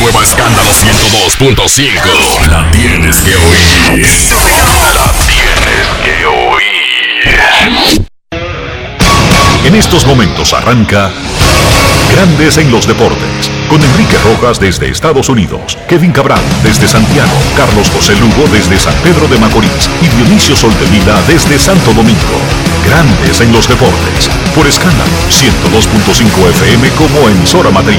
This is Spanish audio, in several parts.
Nueva Escándalo 102.5. La tienes que oír. La tienes que oír. En estos momentos arranca Grandes en los Deportes. Con Enrique Rojas desde Estados Unidos, Kevin Cabral desde Santiago, Carlos José Lugo desde San Pedro de Macorís y Dionisio Solterida desde Santo Domingo. Grandes en los Deportes. Por escándalo 102.5 FM como emisora matriz.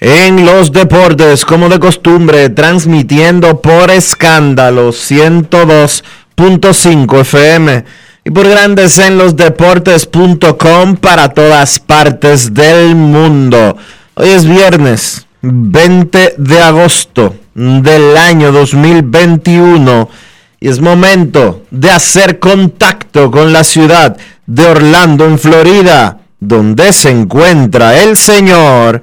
en los Deportes, como de costumbre, transmitiendo por escándalo 102.5 FM y por Grandes en los Deportes.com para todas partes del mundo. Hoy es viernes 20 de agosto del año 2021 y es momento de hacer contacto con la ciudad de Orlando, en Florida, donde se encuentra el señor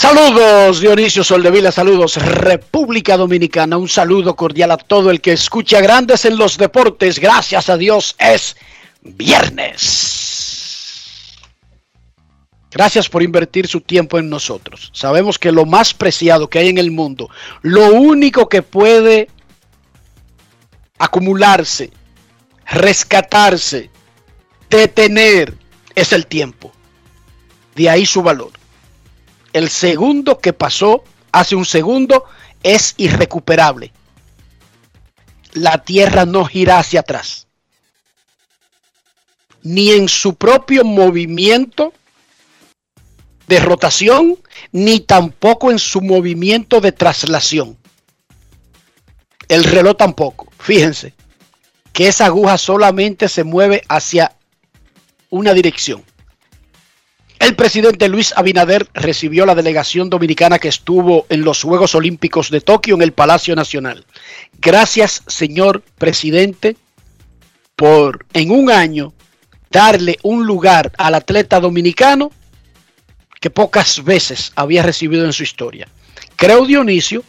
Saludos Dionisio Soldevila, saludos República Dominicana, un saludo cordial a todo el que escucha Grandes en los Deportes, gracias a Dios es viernes. Gracias por invertir su tiempo en nosotros. Sabemos que lo más preciado que hay en el mundo, lo único que puede acumularse, rescatarse, detener, es el tiempo. De ahí su valor. El segundo que pasó hace un segundo es irrecuperable. La Tierra no gira hacia atrás. Ni en su propio movimiento de rotación, ni tampoco en su movimiento de traslación. El reloj tampoco. Fíjense que esa aguja solamente se mueve hacia una dirección. El presidente Luis Abinader recibió la delegación dominicana que estuvo en los Juegos Olímpicos de Tokio en el Palacio Nacional. Gracias, señor presidente, por en un año darle un lugar al atleta dominicano que pocas veces había recibido en su historia. Creo, Dionisio,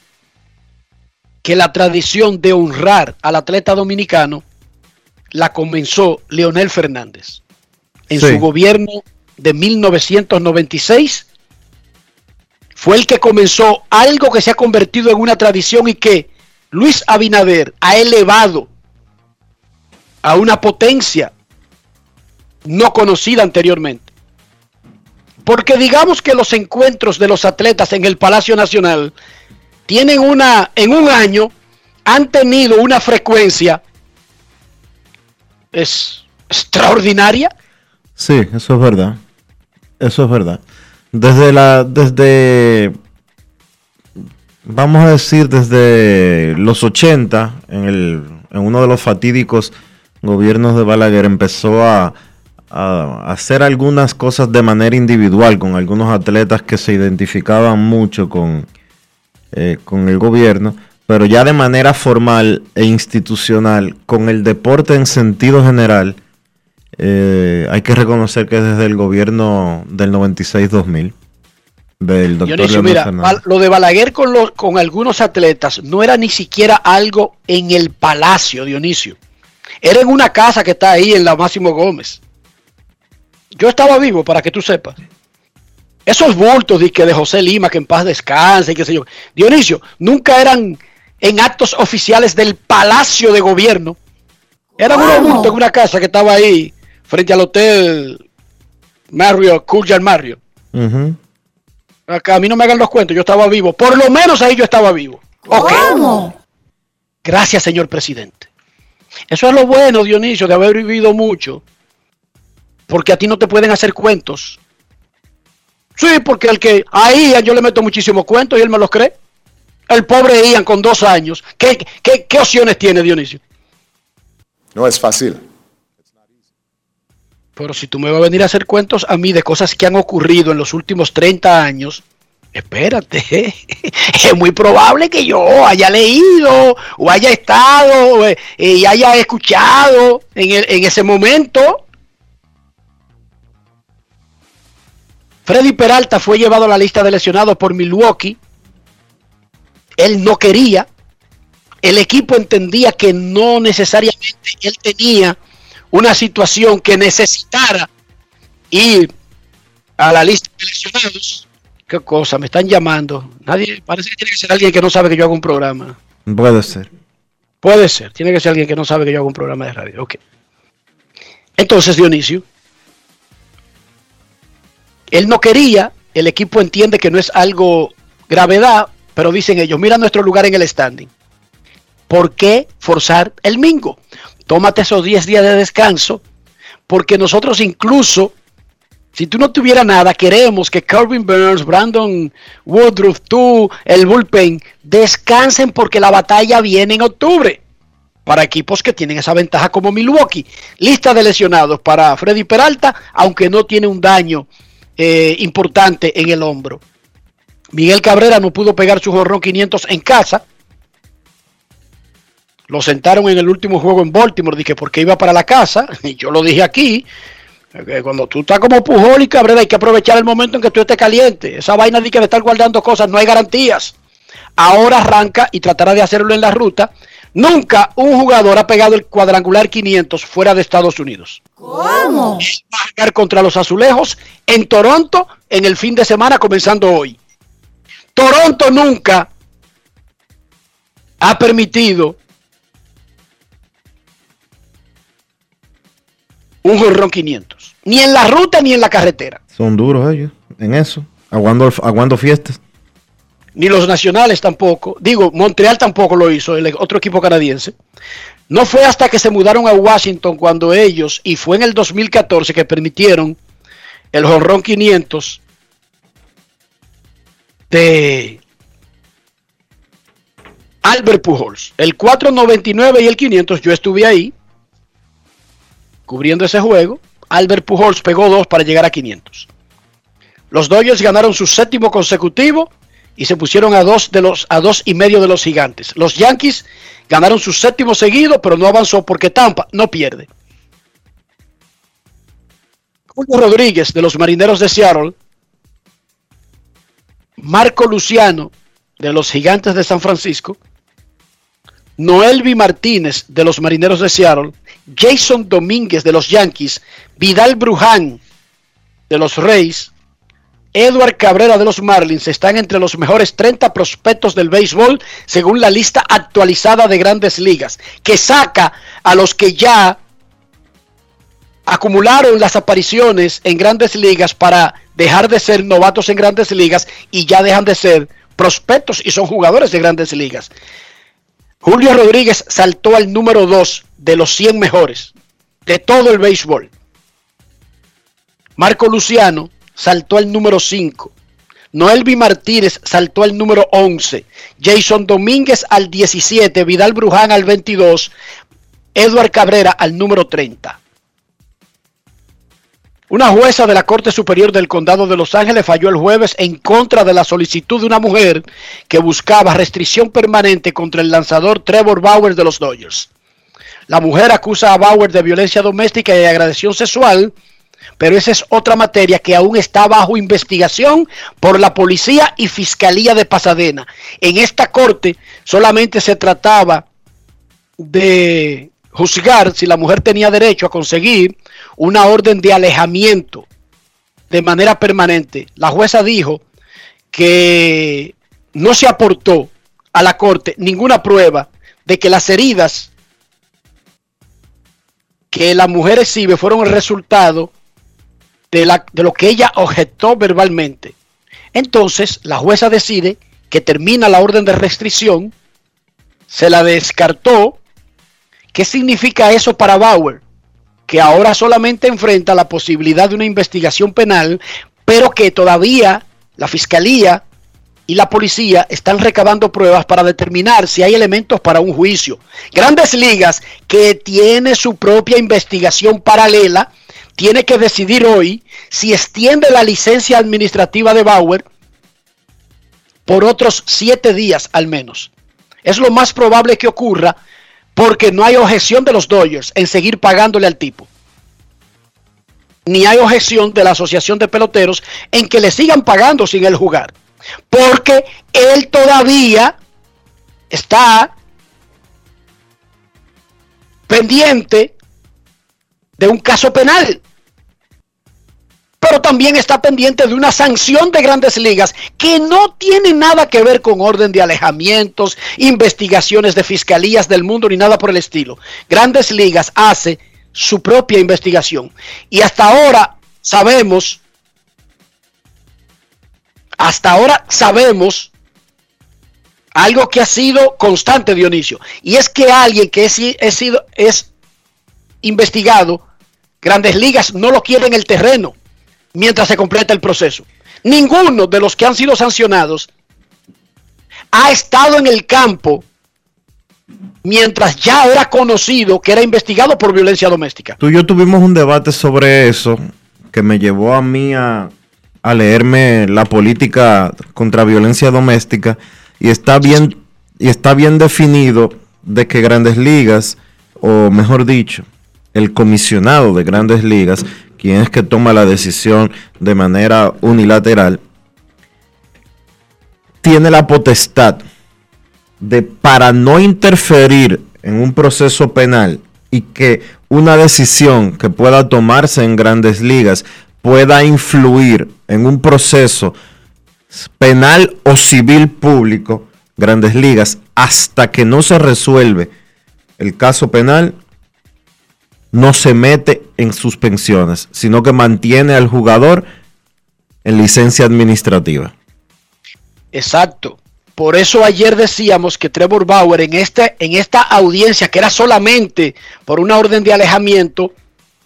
que la tradición de honrar al atleta dominicano la comenzó Leonel Fernández en Sí. su gobierno de 1996. Fue el que comenzó algo que se ha convertido en una tradición y que Luis Abinader ha elevado a una potencia no conocida anteriormente. Porque digamos que los encuentros de los atletas en el Palacio Nacional tienen una, en un año, han tenido una frecuencia es extraordinaria. Sí, eso es verdad. Eso es verdad. Desde la, desde, vamos a decir, desde los 80, en, el, en uno de los fatídicos gobiernos de Balaguer, empezó a, hacer algunas cosas de manera individual con algunos atletas que se identificaban mucho con, eh, con el gobierno, pero ya de manera formal e institucional, con el deporte en sentido general, eh, hay que reconocer que desde el gobierno del 96-2000, del doctor Dionisio, mira, lo de Balaguer con, los, con algunos atletas no era ni siquiera algo en el palacio, Dionisio. Era en una casa que está ahí en la Máximo Gómez. Yo estaba vivo, para que tú sepas. Esos bultos de, que de José Lima, que en paz descanse, y qué sé yo. Dionisio, nunca eran en actos oficiales del Palacio de Gobierno. Eran unos bultos en una casa que estaba ahí, frente al hotel Marriott, Courtyard Marriott. Ujú. Acá a mí no me hagan los cuentos, yo estaba vivo. Por lo menos ahí yo estaba vivo. Ok. Gracias, señor presidente. Eso es lo bueno, Dionisio, de haber vivido mucho. Porque a ti no te pueden hacer cuentos. Sí, porque el que a Ian yo le meto muchísimos cuentos y él me los cree. El pobre Ian con dos años. ¿Qué, qué, qué opciones tiene Dionisio? No es fácil. Pero si tú me vas a venir a hacer cuentos a mí de cosas que han ocurrido en los últimos 30 años, espérate, es muy probable que yo haya leído o haya estado eh, y haya escuchado en, en ese momento. Freddy Peralta fue llevado a la lista de lesionados por Milwaukee. Él no quería. El equipo entendía que no necesariamente él tenía una situación que necesitara ir a la lista de lesionados. ¿Qué cosa? Me están llamando. Nadie, parece que tiene que ser alguien que no sabe que yo hago un programa. Puede ser. Puede ser, tiene que ser alguien que no sabe que yo hago un programa de radio. Ok. Entonces, Dionisio, él no quería, el equipo entiende que no es algo gravedad, pero dicen ellos, mira nuestro lugar en el standing. ¿Por qué forzar el mingo? Tómate esos 10 días de descanso, porque nosotros incluso, si tú no tuvieras nada, queremos que Calvin Burns, Brandon Woodruff, tú, el bullpen, descansen porque la batalla viene en octubre. Para equipos que tienen esa ventaja como Milwaukee. Lista de lesionados para Freddy Peralta, aunque no tiene un daño eh, importante en el hombro. Miguel Cabrera no pudo pegar su jorrón 500 en casa. Lo sentaron en el último juego en Baltimore, dije porque iba para la casa, y yo lo dije aquí, que cuando tú estás como Pujol y Cabrera hay que aprovechar el momento en que tú estés caliente. Esa vaina de que de estar guardando cosas, no hay garantías. Ahora arranca y tratará de hacerlo en la ruta. Nunca un jugador ha pegado el cuadrangular 500 fuera de Estados Unidos. ¿Cómo? Va a jugar contra los azulejos en Toronto en el fin de semana comenzando hoy. Toronto nunca ha permitido un jorrón 500. Ni en la ruta ni en la carretera. Son duros ellos en eso. Aguando, aguando fiestas. Ni los nacionales tampoco. Digo, Montreal tampoco lo hizo, el otro equipo canadiense. No fue hasta que se mudaron a Washington cuando ellos, y fue en el 2014 que permitieron el jonrón 500 de Albert Pujols. El 499 y el 500, yo estuve ahí cubriendo ese juego. Albert Pujols pegó dos para llegar a 500. Los Dodgers ganaron su séptimo consecutivo y se pusieron a dos de los a dos y medio de los gigantes. Los Yankees ganaron su séptimo seguido, pero no avanzó porque Tampa no pierde. Julio Rodríguez de los Marineros de Seattle, Marco Luciano de los Gigantes de San Francisco, Noelvi Martínez de los Marineros de Seattle, Jason Domínguez de los Yankees, Vidal Bruján de los Reyes, Edward Cabrera de los Marlins están entre los mejores 30 prospectos del béisbol según la lista actualizada de grandes ligas, que saca a los que ya acumularon las apariciones en grandes ligas para dejar de ser novatos en grandes ligas y ya dejan de ser prospectos y son jugadores de grandes ligas. Julio Rodríguez saltó al número 2 de los 100 mejores de todo el béisbol. Marco Luciano saltó al número 5. Noelvi Martínez saltó al número 11. Jason Domínguez al 17. Vidal Bruján al 22. Edward Cabrera al número 30. Una jueza de la Corte Superior del Condado de Los Ángeles falló el jueves en contra de la solicitud de una mujer que buscaba restricción permanente contra el lanzador Trevor Bauer de los Dodgers. La mujer acusa a Bauer de violencia doméstica y de agresión sexual, pero esa es otra materia que aún está bajo investigación por la policía y fiscalía de Pasadena. En esta corte solamente se trataba de juzgar si la mujer tenía derecho a conseguir una orden de alejamiento de manera permanente. La jueza dijo que no se aportó a la corte ninguna prueba de que las heridas que la mujer exhibe fueron el resultado de, lo que ella objetó verbalmente. Entonces, la jueza decide que termina la orden de restricción, se la descartó ¿Qué significa eso para Bauer? Que ahora solamente enfrenta la posibilidad de una investigación penal, pero que todavía la fiscalía y la policía están recabando pruebas para determinar si hay elementos para un juicio. Grandes Ligas, que tiene su propia investigación paralela, tiene que decidir hoy si extiende la licencia administrativa de Bauer por otros siete días al menos. Es lo más probable que ocurra porque no hay objeción de los Dodgers en seguir pagándole al tipo. Ni hay objeción de la Asociación de Peloteros en que le sigan pagando sin él jugar. Porque él todavía está pendiente de un caso penal pero también está pendiente de una sanción de grandes ligas que no tiene nada que ver con orden de alejamientos, investigaciones de fiscalías del mundo ni nada por el estilo. Grandes ligas hace su propia investigación y hasta ahora sabemos, hasta ahora sabemos algo que ha sido constante, Dionisio, y es que alguien que es, sido, es investigado, grandes ligas no lo quiere en el terreno mientras se completa el proceso. Ninguno de los que han sido sancionados ha estado en el campo mientras ya era conocido que era investigado por violencia doméstica. Tú y yo tuvimos un debate sobre eso que me llevó a mí a, a leerme la política contra violencia doméstica y está bien y está bien definido de que Grandes Ligas o mejor dicho, el comisionado de Grandes Ligas quien es que toma la decisión de manera unilateral, tiene la potestad de, para no interferir en un proceso penal y que una decisión que pueda tomarse en grandes ligas pueda influir en un proceso penal o civil público, grandes ligas, hasta que no se resuelve el caso penal, no se mete en suspensiones, sino que mantiene al jugador en licencia administrativa. Exacto. Por eso ayer decíamos que Trevor Bauer en, este, en esta audiencia, que era solamente por una orden de alejamiento,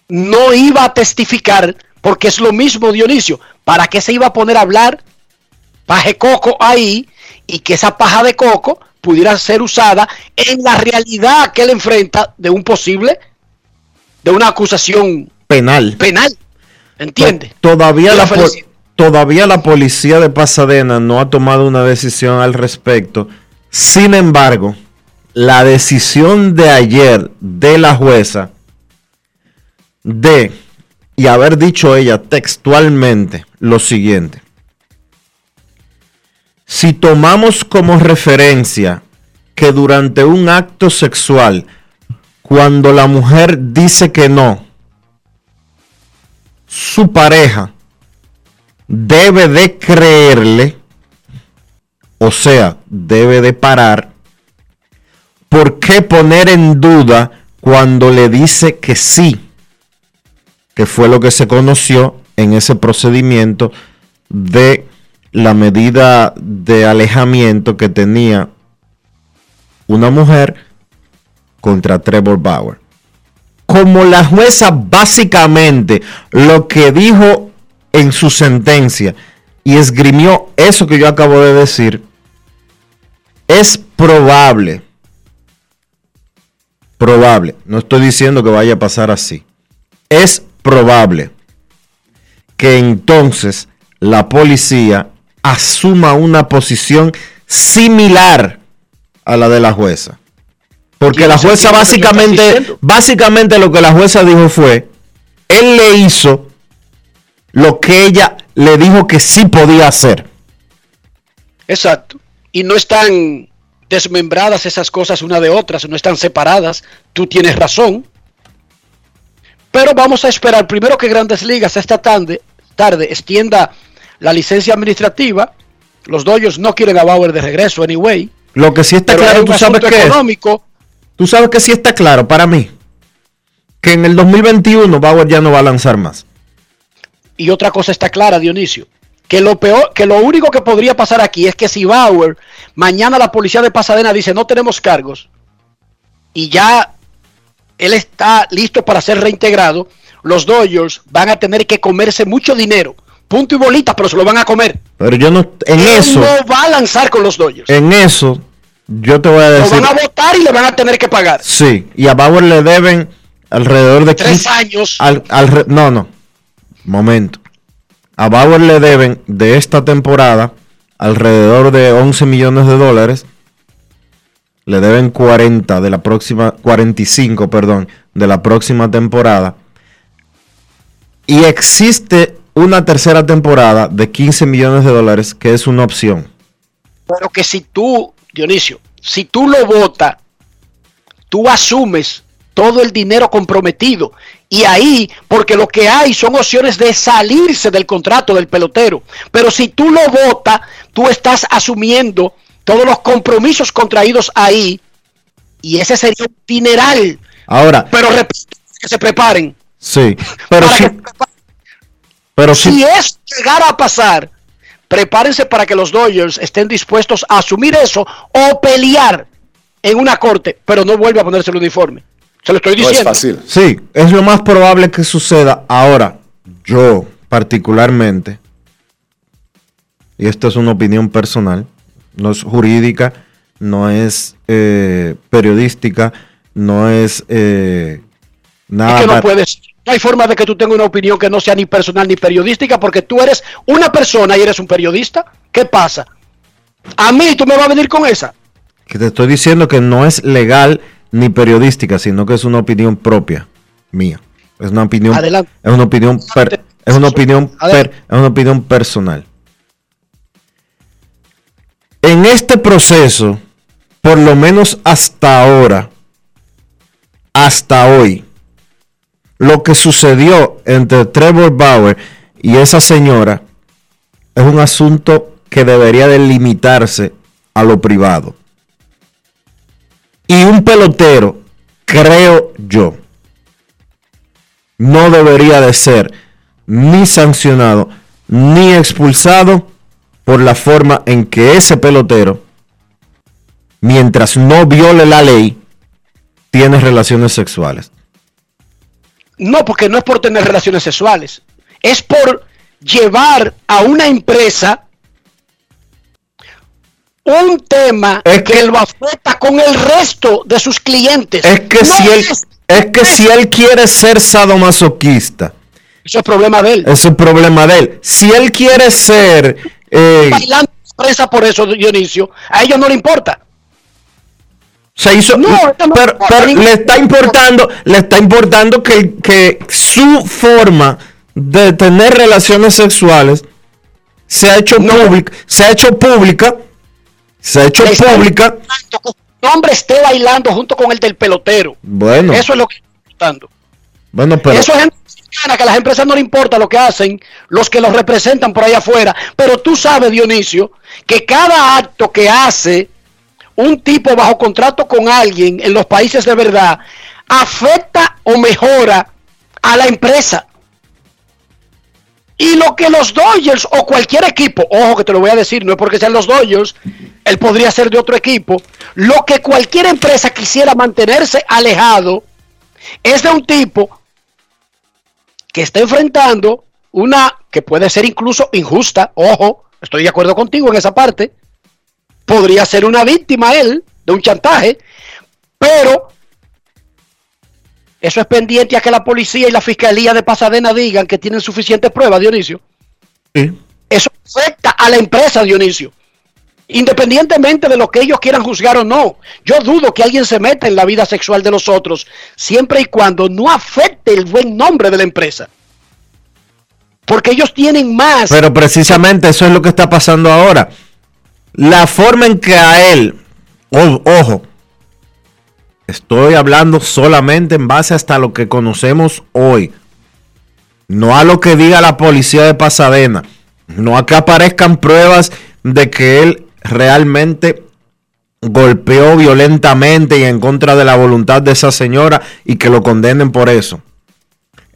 no iba a testificar, porque es lo mismo Dionisio. ¿Para qué se iba a poner a hablar paje coco ahí y que esa paja de coco pudiera ser usada en la realidad que él enfrenta de un posible de una acusación penal. Penal. ¿Entiende? Todavía la, todavía la policía de Pasadena no ha tomado una decisión al respecto. Sin embargo, la decisión de ayer de la jueza de, y haber dicho ella textualmente lo siguiente, si tomamos como referencia que durante un acto sexual cuando la mujer dice que no, su pareja debe de creerle, o sea, debe de parar. ¿Por qué poner en duda cuando le dice que sí? Que fue lo que se conoció en ese procedimiento de la medida de alejamiento que tenía una mujer contra Trevor Bauer. Como la jueza básicamente lo que dijo en su sentencia y esgrimió eso que yo acabo de decir, es probable, probable, no estoy diciendo que vaya a pasar así, es probable que entonces la policía asuma una posición similar a la de la jueza. Porque la jueza que básicamente, básicamente lo que la jueza dijo fue, él le hizo lo que ella le dijo que sí podía hacer. Exacto. Y no están desmembradas esas cosas una de otras, no están separadas. Tú tienes razón. Pero vamos a esperar primero que Grandes Ligas esta tarde, tarde extienda la licencia administrativa. Los Dodgers no quieren a Bauer de regreso, anyway. Lo que sí está Pero claro, tú sabes es. económico. Tú sabes que sí está claro para mí. Que en el 2021 Bauer ya no va a lanzar más. Y otra cosa está clara, Dionisio. Que lo peor, que lo único que podría pasar aquí es que si Bauer, mañana la policía de Pasadena dice no tenemos cargos y ya él está listo para ser reintegrado, los Dodgers van a tener que comerse mucho dinero. Punto y bolita, pero se lo van a comer. Pero yo no, en Él eso, no va a lanzar con los Dodgers. en eso, yo te voy a Lo decir. van a votar y le van a tener que pagar. Sí, y a Bauer le deben alrededor de Tres 15 años. al, alre- no, no. Momento. A Bauer le deben de esta temporada alrededor de 11 millones de dólares. Le deben 40 de la próxima 45, perdón, de la próxima temporada. Y existe una tercera temporada de 15 millones de dólares que es una opción. Pero que si tú, Dionisio, si tú lo votas, tú asumes todo el dinero comprometido. Y ahí, porque lo que hay son opciones de salirse del contrato del pelotero. Pero si tú lo votas, tú estás asumiendo todos los compromisos contraídos ahí. Y ese sería un dineral. Ahora, Pero repito, que se preparen. sí, pero sí, preparen. pero sí, Si eso llegara a pasar, prepárense para que los Dodgers estén dispuestos a asumir eso o pelear en una corte, pero no vuelve a ponerse el uniforme. Se lo estoy No es diciendo. fácil. Sí, es lo más probable que suceda. Ahora, yo particularmente, y esto es una opinión personal, no es jurídica, no es eh, periodística, no es eh, nada. es que no puedes. No hay forma de que tú tengas una opinión que no sea ni personal ni periodística, porque tú eres una persona y eres un periodista. ¿Qué pasa? A mí tú me vas a venir con esa. que te estoy diciendo que no es legal ni periodística, sino que es una opinión propia mía. Es una opinión, Adelante. es una opinión, per- es una opinión, per- es una opinión personal. En este proceso, por lo menos hasta ahora, hasta hoy, lo que sucedió entre Trevor Bauer y esa señora es un asunto que debería de limitarse a lo privado. Y un pelotero, creo yo, no debería de ser ni sancionado ni expulsado por la forma en que ese pelotero, mientras no viole la ley, tiene relaciones sexuales. No, porque no es por tener relaciones sexuales. Es por llevar a una empresa un tema Es que, que- lo afecta con el resto de sus clientes. Es que No si él, es- es que si él quiere ser sadomasoquista, Eso es problema de él. es el problema de él. Si él quiere ser eh, Bailando prensa por eso, Dionisio. A ellos no le importa. Se hizo No, no pero, pero le está importando le está importando que, que su forma de tener relaciones sexuales se ha hecho No. pública se ha hecho pública se ha hecho Le pública hombre esté bailando junto con el del pelotero. bueno Eso es lo que está importando. bueno pero Eso es que a las empresas no le importa lo que hacen los que los representan por allá afuera. Pero tú sabes, Dionisio, que cada acto que hace un tipo bajo contrato con alguien en los países de verdad afecta o mejora a la empresa. Y lo que los Dodgers o cualquier equipo, ojo que te lo voy a decir, no es porque sean los Dodgers, él podría ser de otro equipo, lo que cualquier empresa quisiera mantenerse alejado es de un tipo que está enfrentando una que puede ser incluso injusta, ojo, estoy de acuerdo contigo en esa parte, podría ser una víctima él de un chantaje, pero Eso es pendiente a que la policía y la fiscalía de Pasadena digan que tienen suficientes pruebas, Dionisio. Sí. Eso afecta a la empresa, Dionisio. Independientemente de lo que ellos quieran juzgar o no, yo dudo que alguien se meta en la vida sexual de los otros, siempre y cuando no afecte el buen nombre de la empresa. Porque ellos tienen más. Pero precisamente eso es lo que está pasando ahora. La forma en que a él, o- ojo, estoy hablando solamente en base hasta lo que conocemos hoy. No a lo que diga la policía de Pasadena. No a que aparezcan pruebas de que él realmente golpeó violentamente y en contra de la voluntad de esa señora y que lo condenen por eso.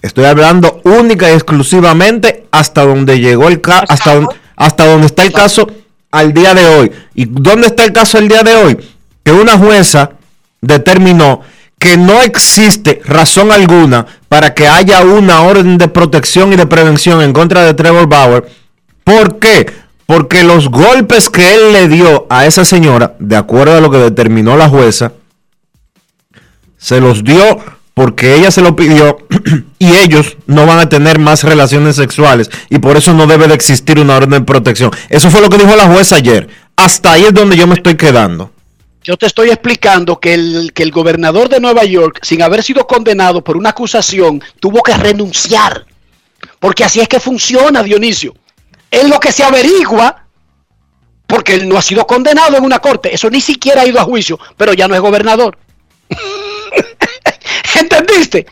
Estoy hablando única y exclusivamente hasta donde llegó el caso, hasta, hasta donde está el caso al día de hoy. ¿Y dónde está el caso al día de hoy? Que una jueza determinó que no existe razón alguna para que haya una orden de protección y de prevención en contra de Trevor Bauer. ¿Por qué? Porque los golpes que él le dio a esa señora, de acuerdo a lo que determinó la jueza, se los dio porque ella se lo pidió y ellos no van a tener más relaciones sexuales y por eso no debe de existir una orden de protección. Eso fue lo que dijo la jueza ayer. Hasta ahí es donde yo me estoy quedando. Yo te estoy explicando que el, que el gobernador de Nueva York, sin haber sido condenado por una acusación, tuvo que renunciar. Porque así es que funciona, Dionisio. Es lo que se averigua, porque él no ha sido condenado en una corte. Eso ni siquiera ha ido a juicio, pero ya no es gobernador. ¿Entendiste?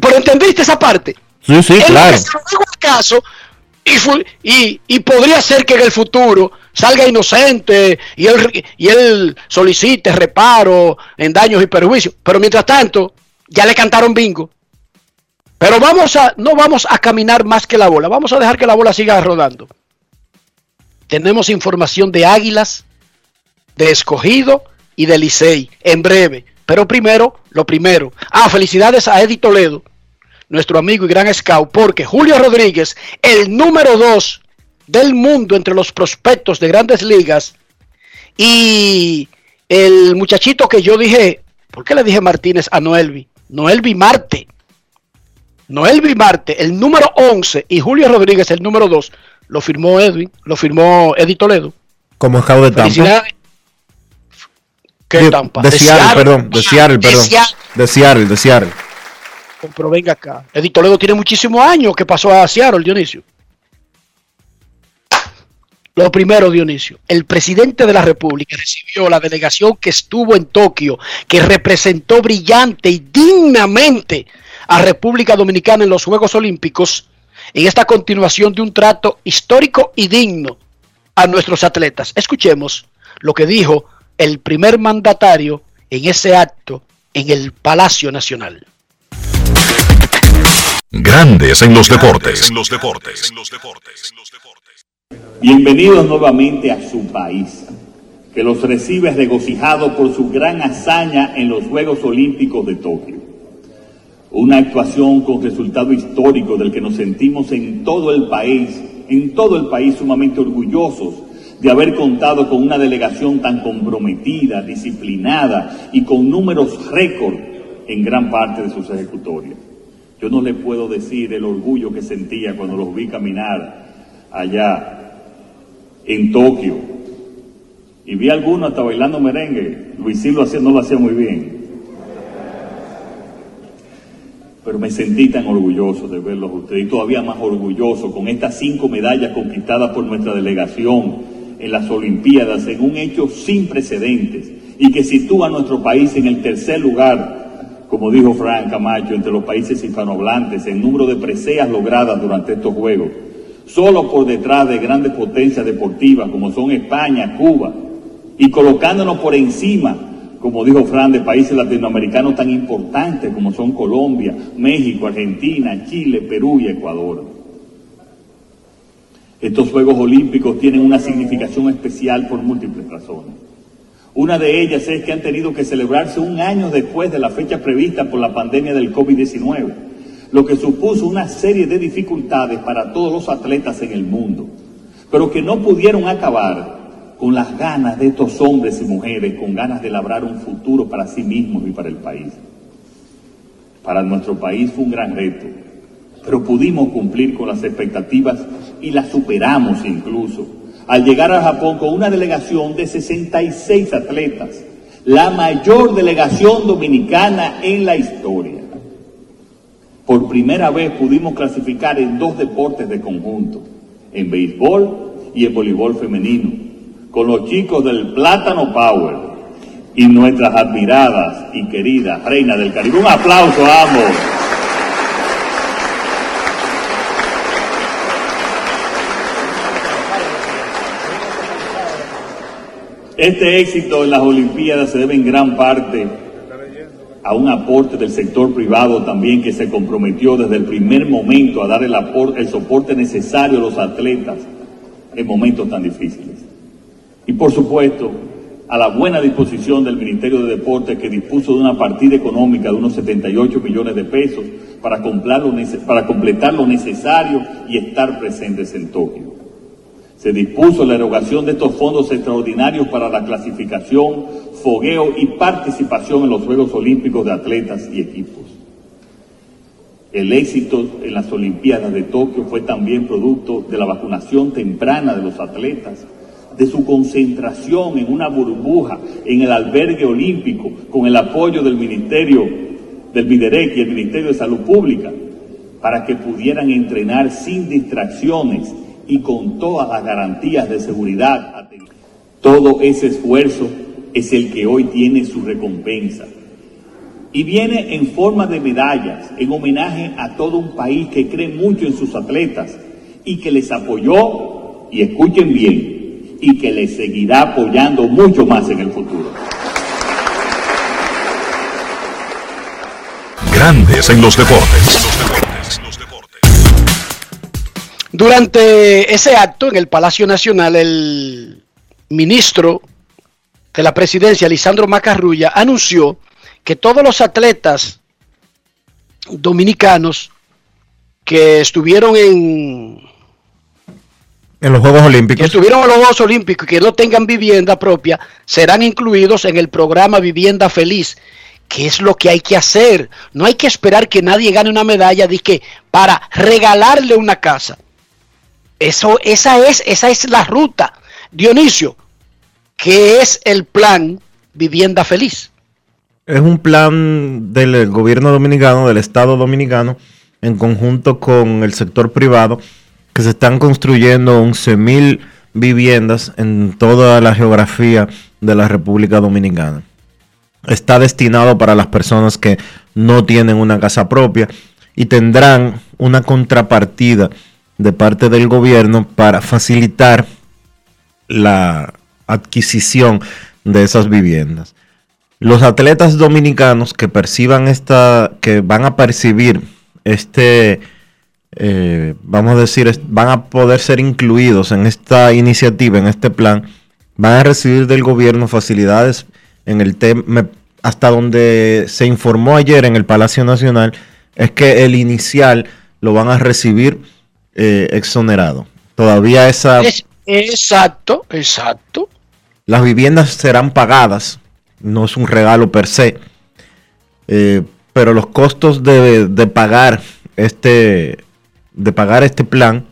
Pero entendiste esa parte. Sí, sí, claro. caso y, y, y podría ser que en el futuro salga inocente y él, y él solicite reparo en daños y perjuicios. Pero mientras tanto, ya le cantaron bingo. Pero vamos a, no vamos a caminar más que la bola. Vamos a dejar que la bola siga rodando. Tenemos información de Águilas, de Escogido y de Licey en breve. Pero primero, lo primero. Ah, felicidades a Eddie Toledo, nuestro amigo y gran scout, porque Julio Rodríguez, el número dos del mundo entre los prospectos de grandes ligas, y el muchachito que yo dije, ¿por qué le dije Martínez a Noelvi? Noelvi Marte. Noelvi Marte, el número 11, y Julio Rodríguez, el número 2, lo firmó Edwin, lo firmó Eddie Toledo. Como scout de Tampa. ¿Qué De, Tampa? de Seattle, perdón. De Seattle, De perdón. Seattle. De Seattle, de Seattle. Pero venga acá. Eddie Toledo tiene muchísimos años que pasó a Seattle, Dionisio. Lo primero, Dionisio, el presidente de la República recibió la delegación que estuvo en Tokio, que representó brillante y dignamente a República Dominicana en los Juegos Olímpicos, en esta continuación de un trato histórico y digno a nuestros atletas. Escuchemos lo que dijo el primer mandatario en ese acto en el Palacio Nacional. Grandes en los deportes. En los deportes. Bienvenidos nuevamente a su país, que los recibe regocijado por su gran hazaña en los Juegos Olímpicos de Tokio. Una actuación con resultado histórico del que nos sentimos en todo el país, en todo el país sumamente orgullosos de haber contado con una delegación tan comprometida, disciplinada y con números récord en gran parte de sus ejecutorias. Yo no le puedo decir el orgullo que sentía cuando los vi caminar allá en Tokio. Y vi a algunos hasta bailando merengue. Luisín lo hacía, no lo hacía muy bien. Pero me sentí tan orgulloso de verlos ustedes y todavía más orgulloso con estas cinco medallas conquistadas por nuestra delegación en las Olimpiadas en un hecho sin precedentes y que sitúa a nuestro país en el tercer lugar, como dijo Frank Camacho, entre los países hispanohablantes en número de preseas logradas durante estos Juegos solo por detrás de grandes potencias deportivas como son España, Cuba, y colocándonos por encima, como dijo Fran, de países latinoamericanos tan importantes como son Colombia, México, Argentina, Chile, Perú y Ecuador. Estos Juegos Olímpicos tienen una significación especial por múltiples razones. Una de ellas es que han tenido que celebrarse un año después de la fecha prevista por la pandemia del COVID-19 lo que supuso una serie de dificultades para todos los atletas en el mundo, pero que no pudieron acabar con las ganas de estos hombres y mujeres, con ganas de labrar un futuro para sí mismos y para el país. Para nuestro país fue un gran reto, pero pudimos cumplir con las expectativas y las superamos incluso al llegar a Japón con una delegación de 66 atletas, la mayor delegación dominicana en la historia. Por primera vez pudimos clasificar en dos deportes de conjunto, en béisbol y en voleibol femenino, con los chicos del Plátano Power y nuestras admiradas y queridas reinas del Caribe. Un aplauso a ambos. Este éxito en las Olimpiadas se debe en gran parte a un aporte del sector privado también que se comprometió desde el primer momento a dar el, soporte necesario a los atletas en momentos tan difíciles. Y por supuesto, a la buena disposición del Ministerio de Deportes que dispuso de una partida económica de unos 78 millones de pesos para completar lo necesario y estar presentes en Tokio. Se dispuso la erogación de estos fondos extraordinarios para la clasificación, fogueo y participación en los Juegos Olímpicos de atletas y equipos. El éxito en las Olimpiadas de Tokio fue también producto de la vacunación temprana de los atletas, de su concentración en una burbuja en el albergue olímpico con el apoyo del Ministerio del MIDEREC y el Ministerio de Salud Pública para que pudieran entrenar sin distracciones y con todas las garantías de seguridad. Todo ese esfuerzo es el que hoy tiene su recompensa. Y viene en forma de medallas, en homenaje a todo un país que cree mucho en sus atletas y que les apoyó, y escuchen bien, y que les seguirá apoyando mucho más en el futuro. Grandes en los deportes. Durante ese acto en el Palacio Nacional, el ministro de la presidencia, Lisandro Macarrulla, anunció que todos los atletas dominicanos que estuvieron en, en los Juegos Olímpicos. Que estuvieron en los Juegos Olímpicos y que no tengan vivienda propia, serán incluidos en el programa Vivienda Feliz. ¿Qué es lo que hay que hacer? No hay que esperar que nadie gane una medalla de que para regalarle una casa. Eso, esa, es, esa es la ruta. Dionisio, ¿qué es el plan Vivienda Feliz? Es un plan del gobierno dominicano, del Estado dominicano, en conjunto con el sector privado, que se están construyendo 11 mil viviendas en toda la geografía de la República Dominicana. Está destinado para las personas que no tienen una casa propia y tendrán una contrapartida de parte del gobierno para facilitar la adquisición de esas viviendas. Los atletas dominicanos que perciban esta, que van a percibir este, eh, vamos a decir, van a poder ser incluidos en esta iniciativa, en este plan, van a recibir del gobierno facilidades en el tema, hasta donde se informó ayer en el Palacio Nacional, es que el inicial lo van a recibir eh, exonerado. Todavía esa... exacto, exacto. Las viviendas serán pagadas, no es un regalo per se, eh, pero los costos de, de, pagar este, de pagar este plan,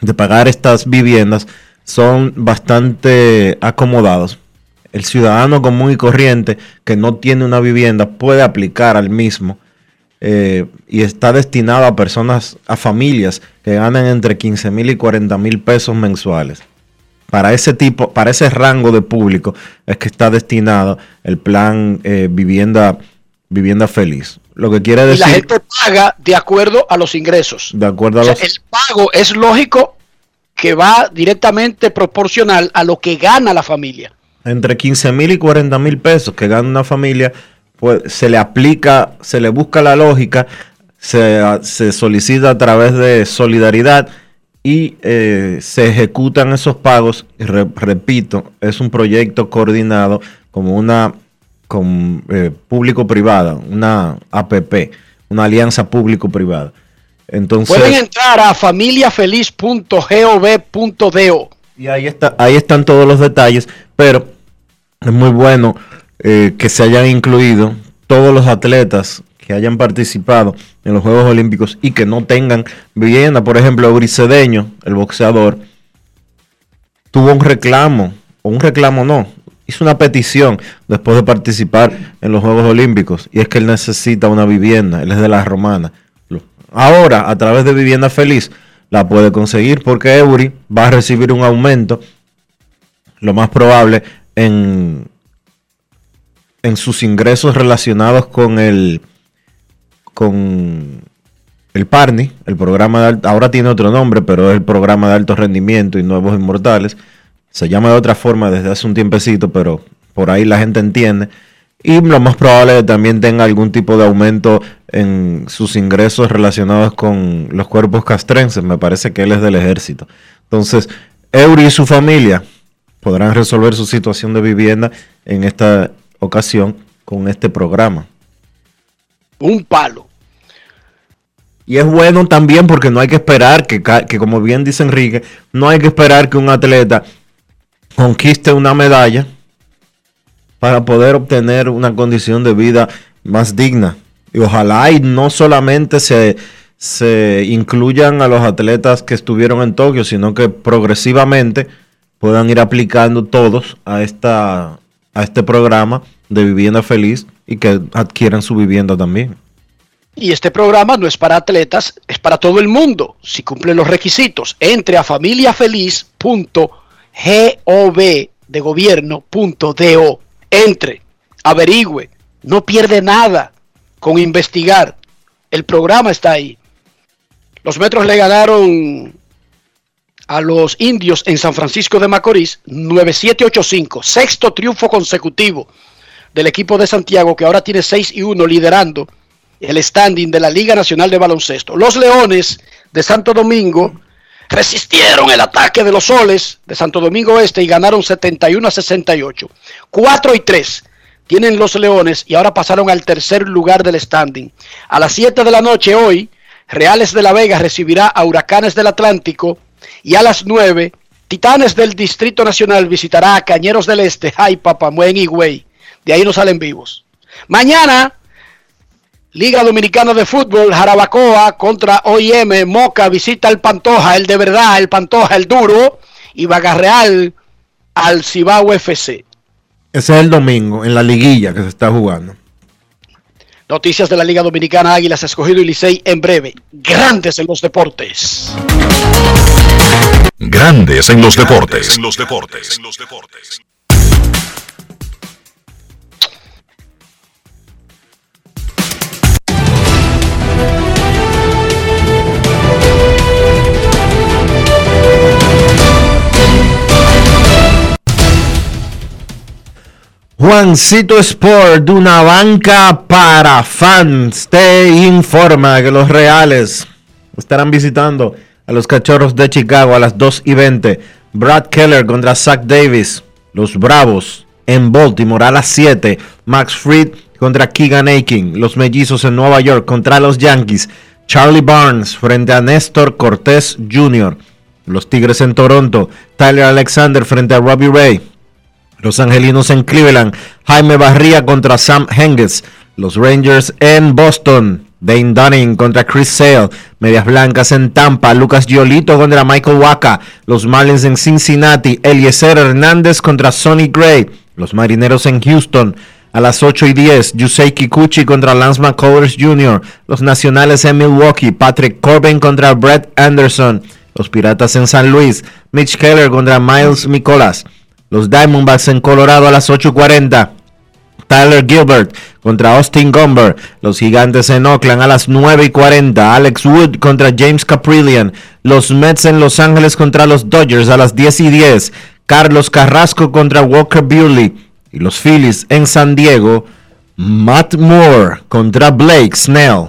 de pagar estas viviendas, son bastante acomodados. El ciudadano común y corriente que no tiene una vivienda puede aplicar al mismo eh, y está destinado a personas, a familias que ganan entre 15 mil y 40 mil pesos mensuales. Para ese tipo, para ese rango de público es que está destinado el plan eh, vivienda, vivienda feliz. Lo que quiere decir. Y la gente paga de acuerdo a los ingresos. De acuerdo a los. el pago es lógico que va directamente proporcional a lo que gana la familia. Entre 15 mil y 40 mil pesos que gana una familia pues se le aplica, se le busca la lógica, se, solicita a través de solidaridad y eh, se ejecutan esos pagos. repito, es un proyecto coordinado como una con, eh, público-privada, una APP, una alianza público-privada. Entonces, Pueden entrar a familiafeliz.gov.do. Y ahí, está, ahí están todos los detalles, pero es muy bueno eh, que se hayan incluido todos los atletas que hayan participado en los Juegos Olímpicos y que no tengan vivienda. Por ejemplo, Euricedeño, el boxeador, tuvo un reclamo, o un reclamo no, hizo una petición después de participar en los Juegos Olímpicos y es que él necesita una vivienda, él es de la romana. Ahora, a través de Vivienda Feliz, la puede conseguir porque Eury va a recibir un aumento, lo más probable, en, en sus ingresos relacionados con el con el Parni, el programa de ahora tiene otro nombre, pero es el programa de alto rendimiento y nuevos inmortales. Se llama de otra forma desde hace un tiempecito, pero por ahí la gente entiende. Y lo más probable es que también tenga algún tipo de aumento en sus ingresos relacionados con los cuerpos castrenses. Me parece que él es del ejército. Entonces, Eury y su familia podrán resolver su situación de vivienda en esta ocasión con este programa. Un palo. Y es bueno también porque no hay que esperar que, que, como bien dice Enrique, no hay que esperar que un atleta conquiste una medalla para poder obtener una condición de vida más digna. Y ojalá y no solamente se, se incluyan a los atletas que estuvieron en Tokio, sino que progresivamente puedan ir aplicando todos a, esta, a este programa de vivienda feliz y que adquieran su vivienda también. Y este programa no es para atletas, es para todo el mundo. Si cumplen los requisitos, entre a familiafeliz.gov de gobierno.do. Entre, averigüe, no pierde nada con investigar. El programa está ahí. Los metros le ganaron a los indios en San Francisco de Macorís 9785, sexto triunfo consecutivo del equipo de Santiago que ahora tiene 6 y 1 liderando el standing de la Liga Nacional de Baloncesto. Los Leones de Santo Domingo resistieron el ataque de los Soles de Santo Domingo Este y ganaron 71 a 68. 4 y 3 tienen los Leones y ahora pasaron al tercer lugar del standing. A las 7 de la noche hoy, Reales de la Vega recibirá a Huracanes del Atlántico y a las 9, Titanes del Distrito Nacional visitará a Cañeros del Este, Jaipa, Pamuén y Güey. De ahí no salen vivos. Mañana, Liga Dominicana de Fútbol, Jarabacoa contra OIM, Moca visita el Pantoja, el de verdad, el Pantoja, el duro, y Real al Cibao FC. Ese es el domingo, en la liguilla que se está jugando. Noticias de la Liga Dominicana, Águilas Escogido y Licey en breve. Grandes en los deportes. Grandes en los deportes. En los deportes. En los deportes. Juancito Sport, de una banca para fans, te informa que los Reales estarán visitando a los Cachorros de Chicago a las 2 y 20. Brad Keller contra Zach Davis. Los Bravos en Baltimore a las 7. Max Fried contra Keegan Aiken. Los Mellizos en Nueva York contra los Yankees. Charlie Barnes frente a Néstor Cortés Jr. Los Tigres en Toronto. Tyler Alexander frente a Robbie Ray. Los Angelinos en Cleveland. Jaime Barría contra Sam Henges. Los Rangers en Boston. Dane Dunning contra Chris Sale. Medias Blancas en Tampa. Lucas Giolito contra Michael Waka. Los Marlins en Cincinnati. Eliezer Hernández contra Sonny Gray. Los Marineros en Houston. A las 8 y 10, Yusei Kikuchi contra Lance McCullers Jr. Los Nacionales en Milwaukee. Patrick Corbin contra Brett Anderson. Los Piratas en San Luis. Mitch Keller contra Miles Nicolas. Los Diamondbacks en Colorado a las 8.40. Tyler Gilbert contra Austin Gomber. Los Gigantes en Oakland a las 9.40. Alex Wood contra James Caprillian. Los Mets en Los Ángeles contra los Dodgers a las 10 y 10. Carlos Carrasco contra Walker Buehler. Y los Phillies en San Diego. Matt Moore contra Blake Snell.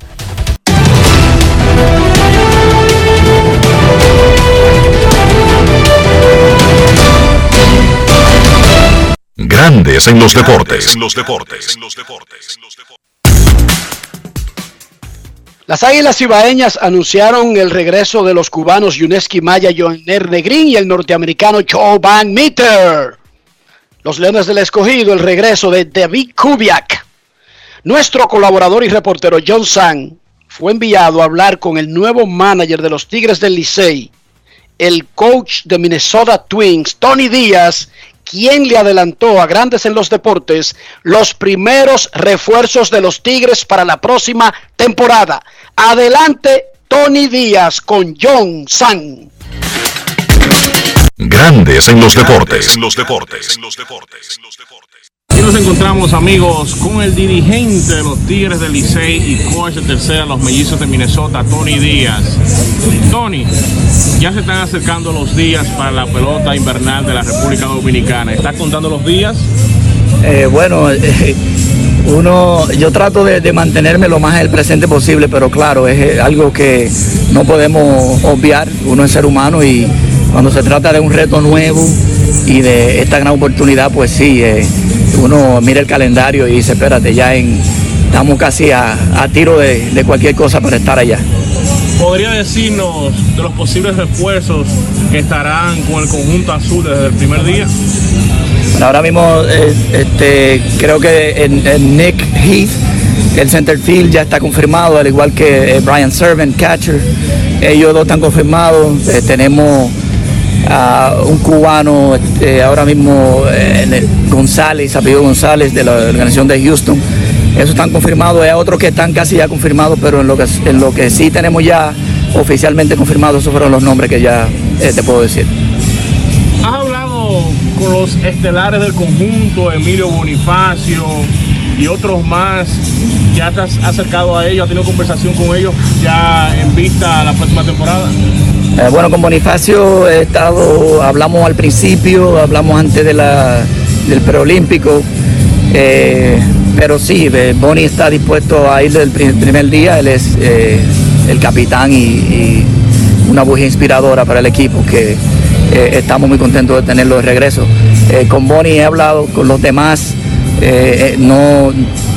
Grandes en los deportes. los deportes. Las Águilas Ibaeñas anunciaron el regreso de los cubanos Yuneski Maya, Joner Negrín y el norteamericano Joe Van Meter. Los Leones del Escogido, el regreso de David Kubiak. Nuestro colaborador y reportero John Sang fue enviado a hablar con el nuevo manager de los Tigres del Licey, el coach de Minnesota Twins, Tony Díaz, quien le adelantó a Grandes en los Deportes los primeros refuerzos de los Tigres para la próxima temporada. Adelante, Tony Díaz con John San. Grandes en los deportes. En los deportes. Aquí nos encontramos amigos con el dirigente de los Tigres del Licey y coach de tercera, los mellizos de Minnesota, Tony Díaz. Tony, ya se están acercando los días para la pelota invernal de la República Dominicana. ¿Estás contando los días? Eh, bueno, eh, uno, yo trato de, mantenerme lo más en el presente posible, pero claro, es eh, algo que no podemos obviar. Uno es ser humano y cuando se trata de un reto nuevo y de esta gran oportunidad, pues sí, uno mira el calendario y dice, espérate, ya en, estamos casi a, a tiro de, de cualquier cosa para estar allá. ¿Podría decirnos de los posibles refuerzos que estarán con el conjunto azul desde el primer día? Bueno, ahora mismo eh, este, creo que en, en Nick Heath, el center field ya está confirmado, al igual que eh, Brian Servant, catcher. Ellos dos están confirmados. Eh, tenemos a un cubano este, ahora mismo eh, en el- González, apellido González, de la organización de Houston. Esos están confirmados. Hay otros que están casi ya confirmados, pero en lo que, en lo que sí tenemos ya oficialmente confirmados, esos fueron los nombres que ya eh, te puedo decir. ¿Has hablado con los estelares del conjunto, Emilio Bonifacio y otros más? ¿Ya te has acercado a ellos, has tenido conversación con ellos ya en vista a la próxima temporada? Eh, bueno, con Bonifacio he estado, hablamos al principio, hablamos antes de la, del preolímpico, eh, pero sí, eh, Boni está dispuesto a ir desde el pri- primer día, él es el capitán y, una bujía inspiradora para el equipo, que estamos muy contentos de tenerlo de regreso. Con Boni he hablado, con los demás, eh, eh, no,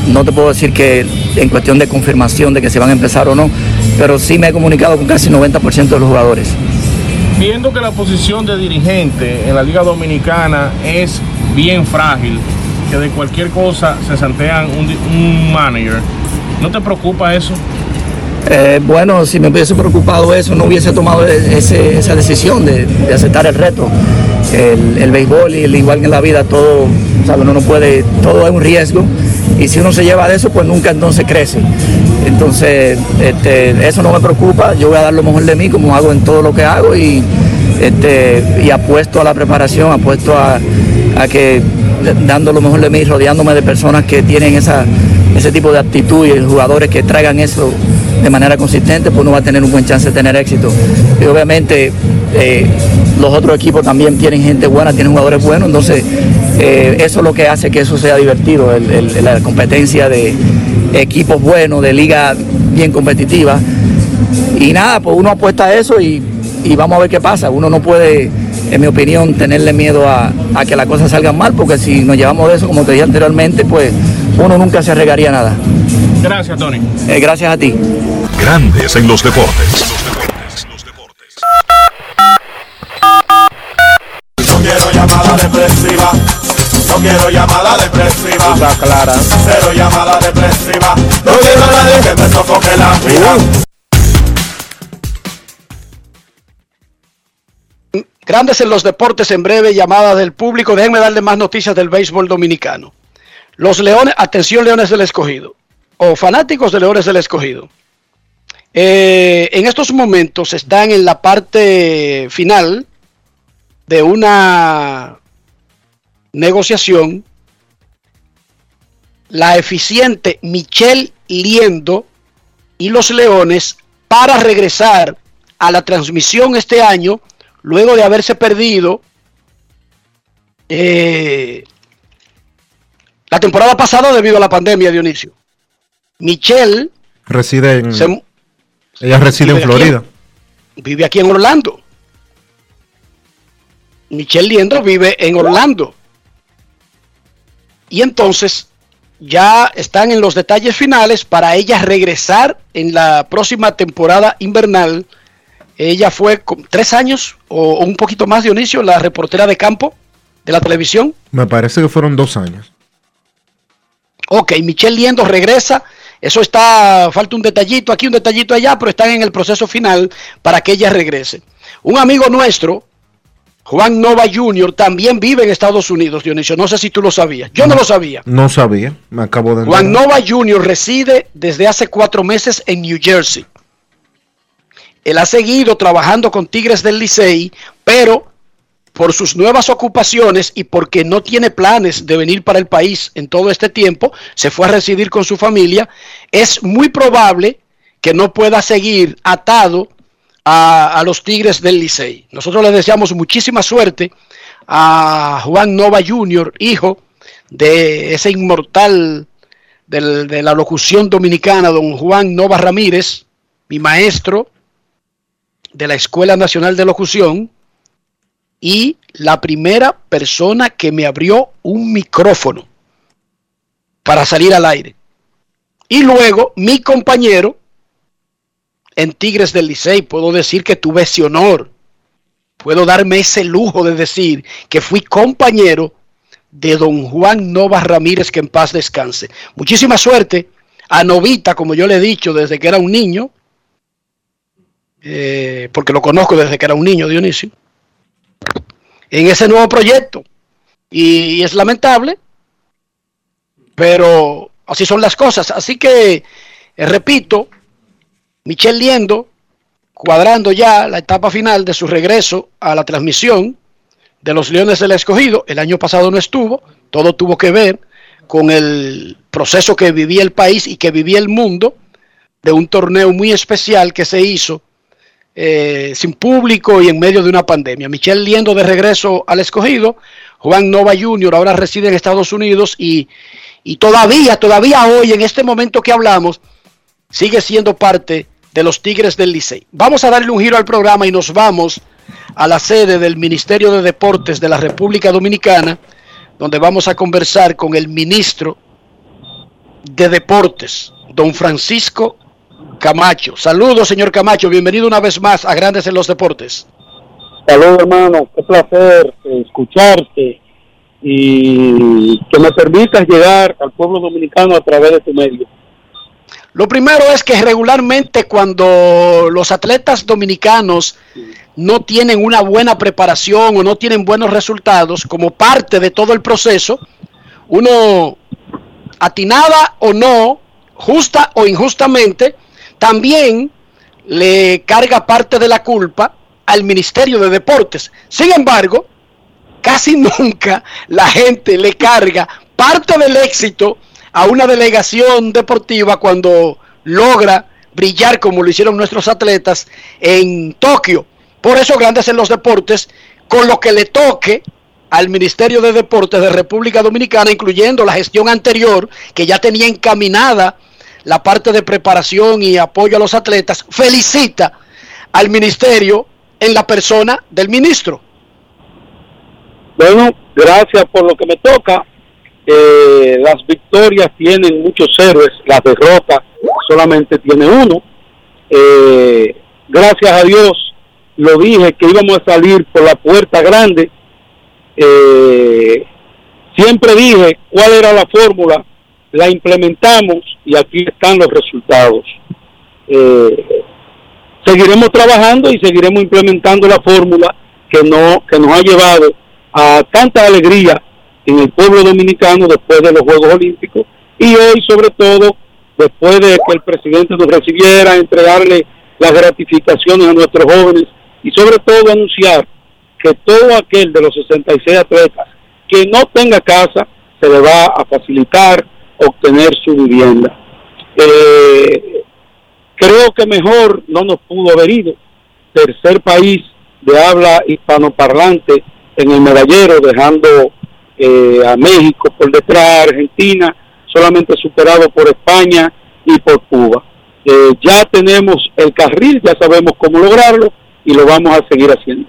no te puedo decir que en cuestión de confirmación de que se van a empezar o no, pero sí me he comunicado con casi 90% de los jugadores. Viendo que la posición de dirigente en la Liga Dominicana es bien frágil, que de cualquier cosa se santean un, un manager, ¿no te preocupa eso? Eh, bueno, si me hubiese preocupado eso, no hubiese tomado e- esa decisión de, aceptar el reto. El, béisbol y el igual que en la vida, todo, ¿sabe? uno no puede, todo es un riesgo. Y si uno se lleva de eso, pues nunca entonces crece. Entonces, este, eso no me preocupa. Yo voy a dar lo mejor de mí, como hago en todo lo que hago. Y, este, apuesto a la preparación, apuesto a, que dando lo mejor de mí, rodeándome de personas que tienen ese tipo de actitud y jugadores que traigan eso de manera consistente, pues uno va a tener un buen chance de tener éxito. Y obviamente eh, los otros equipos también tienen gente buena, tienen jugadores buenos, entonces eh, eso es lo que hace que eso sea divertido, la competencia de equipos buenos, de liga bien competitiva. Y nada, pues uno apuesta a eso y, vamos a ver qué pasa. Uno no puede, en mi opinión, tenerle miedo a, a que las cosas salgan mal, porque si nos llevamos de eso, como te dije anteriormente, pues uno nunca se regaría nada. Gracias, Tony. Eh, gracias a ti. Grandes en los deportes. No quiero llamada depresiva. No quiero llamada depresiva. Está clara. Cero llamada depresiva. No quiero a nadie que me sofoque la vida. Grandes en los deportes en breve, llamada del público. Déjenme darle más noticias del béisbol dominicano. Los Leones, atención Leones del Escogido, fanáticos de Leones del Escogido. Eh, en estos momentos están en la parte final de una negociación. La eficiente Michelle Liendo y los Leones para regresar a la transmisión este año, luego de haberse perdido eh, La temporada pasada debido a la pandemia, Dionisio. Michelle Reside en. se- ella reside en aquí Florida. vive aquí en Orlando. Michelle Liendo vive en Orlando. Y entonces ya están en los detalles finales para ella regresar en la próxima temporada invernal. Ella fue con tres años o, o un poquito más, Dionisio, la reportera de campo de la televisión. Me parece que fueron dos años. Ok, Michelle Liendo regresa. Eso está, falta un detallito aquí, un detallito allá, pero están en el proceso final para que ella regrese. Un amigo nuestro, Juan Nova Jr., también vive en Estados Unidos, Dionisio. No sé si tú lo sabías. Yo no lo sabía. No sabía, me acabo de Juan. Nova Jr. reside desde hace cuatro meses en New Jersey. Él ha seguido trabajando con Tigres del Licey, pero por sus nuevas ocupaciones y porque no tiene planes de venir para el país en todo este tiempo, se fue a residir con su familia, es muy probable que no pueda seguir atado a, los Tigres del Licey. Nosotros le deseamos muchísima suerte a Juan Nova Jr., hijo de ese inmortal del- de la locución dominicana, don Juan Nova Ramírez, mi maestro de la Escuela Nacional de Locución y la primera persona que me abrió un micrófono para salir al aire. Y luego mi compañero en Tigres del Licey, puedo decir que tuve ese honor. Puedo darme ese lujo de decir que fui compañero de don Juan Nova Ramírez, que en paz descanse. Muchísima suerte a Novita, como yo le he dicho desde que era un niño, eh, porque lo conozco desde que era un niño, Dionisio, en ese nuevo proyecto. Y, es lamentable, pero así son las cosas. Así que, eh, repito, Michelle Liendo, cuadrando ya la etapa final de su regreso a la transmisión de los Leones del Escogido. El año pasado no estuvo, todo tuvo que ver con el proceso que vivía el país y que vivía el mundo de un torneo muy especial que se hizo eh, sin público y en medio de una pandemia. Michelle Liendo de regreso al escogido, Juan Nova Jr. ahora reside en Estados Unidos y, y todavía, todavía hoy, en este momento que hablamos, sigue siendo parte de los Tigres del Licey. Vamos a darle un giro al programa y nos vamos a la sede del Ministerio de Deportes de la República Dominicana, donde vamos a conversar con el ministro de Deportes, don Francisco Camacho. Saludos, señor Camacho. Bienvenido una vez más a Grandes en los Deportes. Saludos, hermano. Qué placer eh, escucharte y que me permitas llegar al pueblo dominicano a través de tu medio. Lo primero es que regularmente cuando los atletas dominicanos no tienen una buena preparación o no tienen buenos resultados como parte de todo el proceso, uno atinada o no, justa o injustamente, también le carga parte de la culpa al Ministerio de Deportes. Sin embargo, casi nunca la gente le carga parte del éxito a una delegación deportiva cuando logra brillar como lo hicieron nuestros atletas en Tokio. Por eso grandes en los deportes, con lo que le toque al Ministerio de Deportes de República Dominicana, incluyendo la gestión anterior, que ya tenía encaminada la parte de preparación y apoyo a los atletas, felicita al ministerio en la persona del ministro. Bueno, gracias por lo que me toca. Eh, las victorias tienen muchos héroes, las derrotas solamente tiene uno. Eh, gracias a Dios, lo dije que íbamos a salir por la puerta grande. Eh, siempre dije cuál era la fórmula, la implementamos y aquí están los resultados. Eh, seguiremos trabajando y seguiremos implementando la fórmula que no que nos ha llevado a tanta alegría en el pueblo dominicano después de los Juegos Olímpicos y hoy sobre todo después de que el presidente nos recibiera, entregarle las gratificaciones a nuestros jóvenes y sobre todo anunciar que todo aquel de los 66 atletas que no tenga casa se le va a facilitar obtener su vivienda. Eh, creo que mejor no nos pudo haber ido. Tercer país de habla hispanoparlante en el medallero, dejando eh, a México por detrás, Argentina, solamente superado por España y por Cuba. Eh, ya tenemos el carril, ya sabemos cómo lograrlo y lo vamos a seguir haciendo.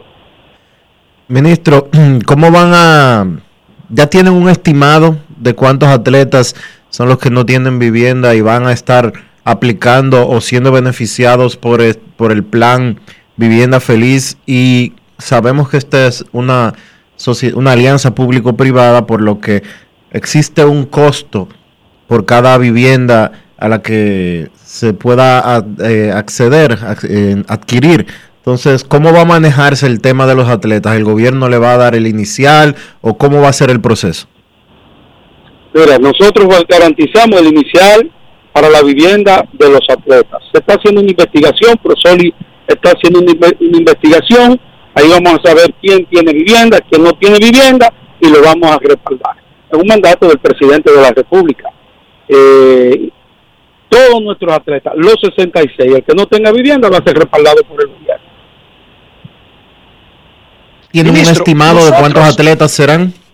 Ministro, ¿cómo van a... ya tienen un estimado de cuántos atletas son los que no tienen vivienda y van a estar aplicando o siendo beneficiados por el, por el plan Vivienda Feliz y sabemos que esta es una, una alianza público-privada por lo que existe un costo por cada vivienda a la que se pueda eh, acceder, adquirir. Entonces, ¿cómo va a manejarse el tema de los atletas? ¿El gobierno le va a dar el inicial o cómo va a ser el proceso? Mira, nosotros garantizamos el inicial para la vivienda de los atletas. Se está haciendo una investigación, Prosoli está haciendo una, investigación, ahí vamos a saber quién tiene vivienda, quién no tiene vivienda y lo vamos a respaldar. Es un mandato del presidente de la República. Eh, todos nuestros atletas, los 66, el que no tenga vivienda va a ser respaldado por el gobierno. ¿Tiene un estimado de cuántos atletas serán?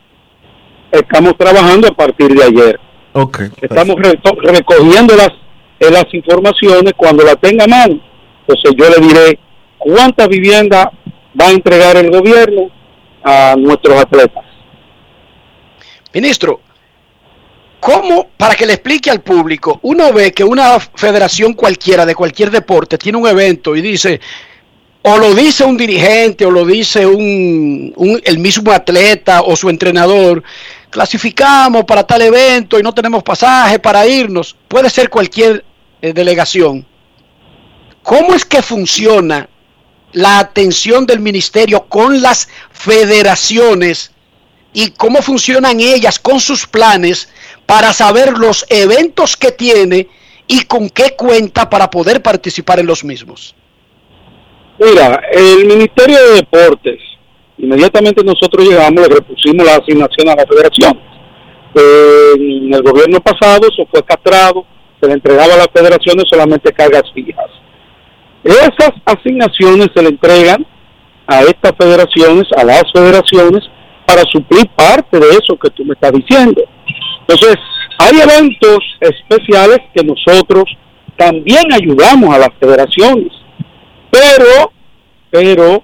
Estamos trabajando a partir de ayer. Okay, Estamos recogiendo las, eh, las informaciones cuando la tenga mano. Entonces yo le diré cuántas viviendas va a entregar el gobierno a nuestros atletas. Ministro, ¿cómo, para que le explique al público, uno ve que una federación cualquiera de cualquier deporte tiene un evento y dice, o lo dice un dirigente o lo dice un, el mismo atleta o su entrenador, clasificamos para tal evento y no tenemos pasaje para irnos, puede ser cualquier eh, delegación. ¿Cómo es que funciona la atención del ministerio con las federaciones y cómo funcionan ellas con sus planes para saber los eventos que tiene y con qué cuenta para poder participar en los mismos? Mira, el Ministerio de Deportes Inmediatamente nosotros llegamos, le repusimos la asignación a la federación. en el gobierno pasado eso fue castrado, se le entregaba a las federaciones solamente cargas fijas. Esas asignaciones se le entregan a estas federaciones, a las federaciones, para suplir parte de eso que tú me estás diciendo. Entonces, hay eventos especiales que nosotros también ayudamos a las federaciones, pero, pero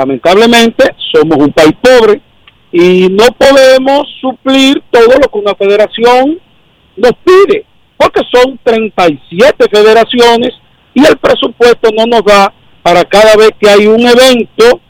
Lamentablemente somos un país pobre y no podemos suplir todo lo que una federación nos pide, porque son 37 federaciones y el presupuesto no nos da para cada vez que hay un evento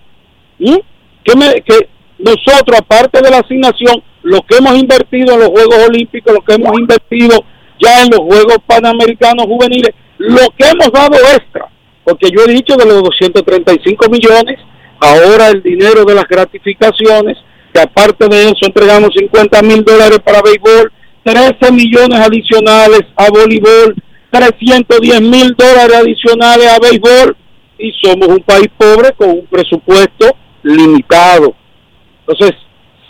que, nosotros, aparte de la asignación, lo que hemos invertido en los Juegos Olímpicos, lo que hemos invertido ya en los Juegos Panamericanos Juveniles, lo que hemos dado extra, porque yo he dicho de los 235 millones, ahora el dinero de las gratificaciones, que aparte de eso entregamos 50 mil dólares para béisbol, 13 millones adicionales a voleibol, 310 mil dólares adicionales a béisbol y somos un país pobre con un presupuesto limitado. Entonces,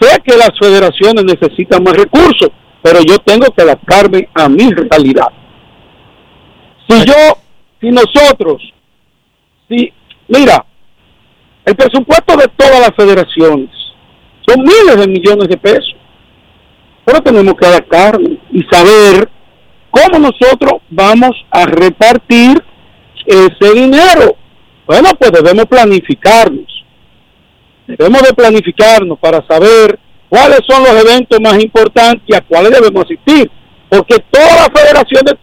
sé que las federaciones necesitan más recursos, pero yo tengo que adaptarme a mi realidad. Si yo, si nosotros, si, mira, el presupuesto de todas las federaciones son miles de millones de pesos. Pero tenemos que adaptarnos y saber cómo nosotros vamos a repartir ese dinero. Bueno, pues debemos planificarnos. Debemos de planificarnos para saber cuáles son los eventos más importantes y a cuáles debemos asistir. Porque todas las federaciones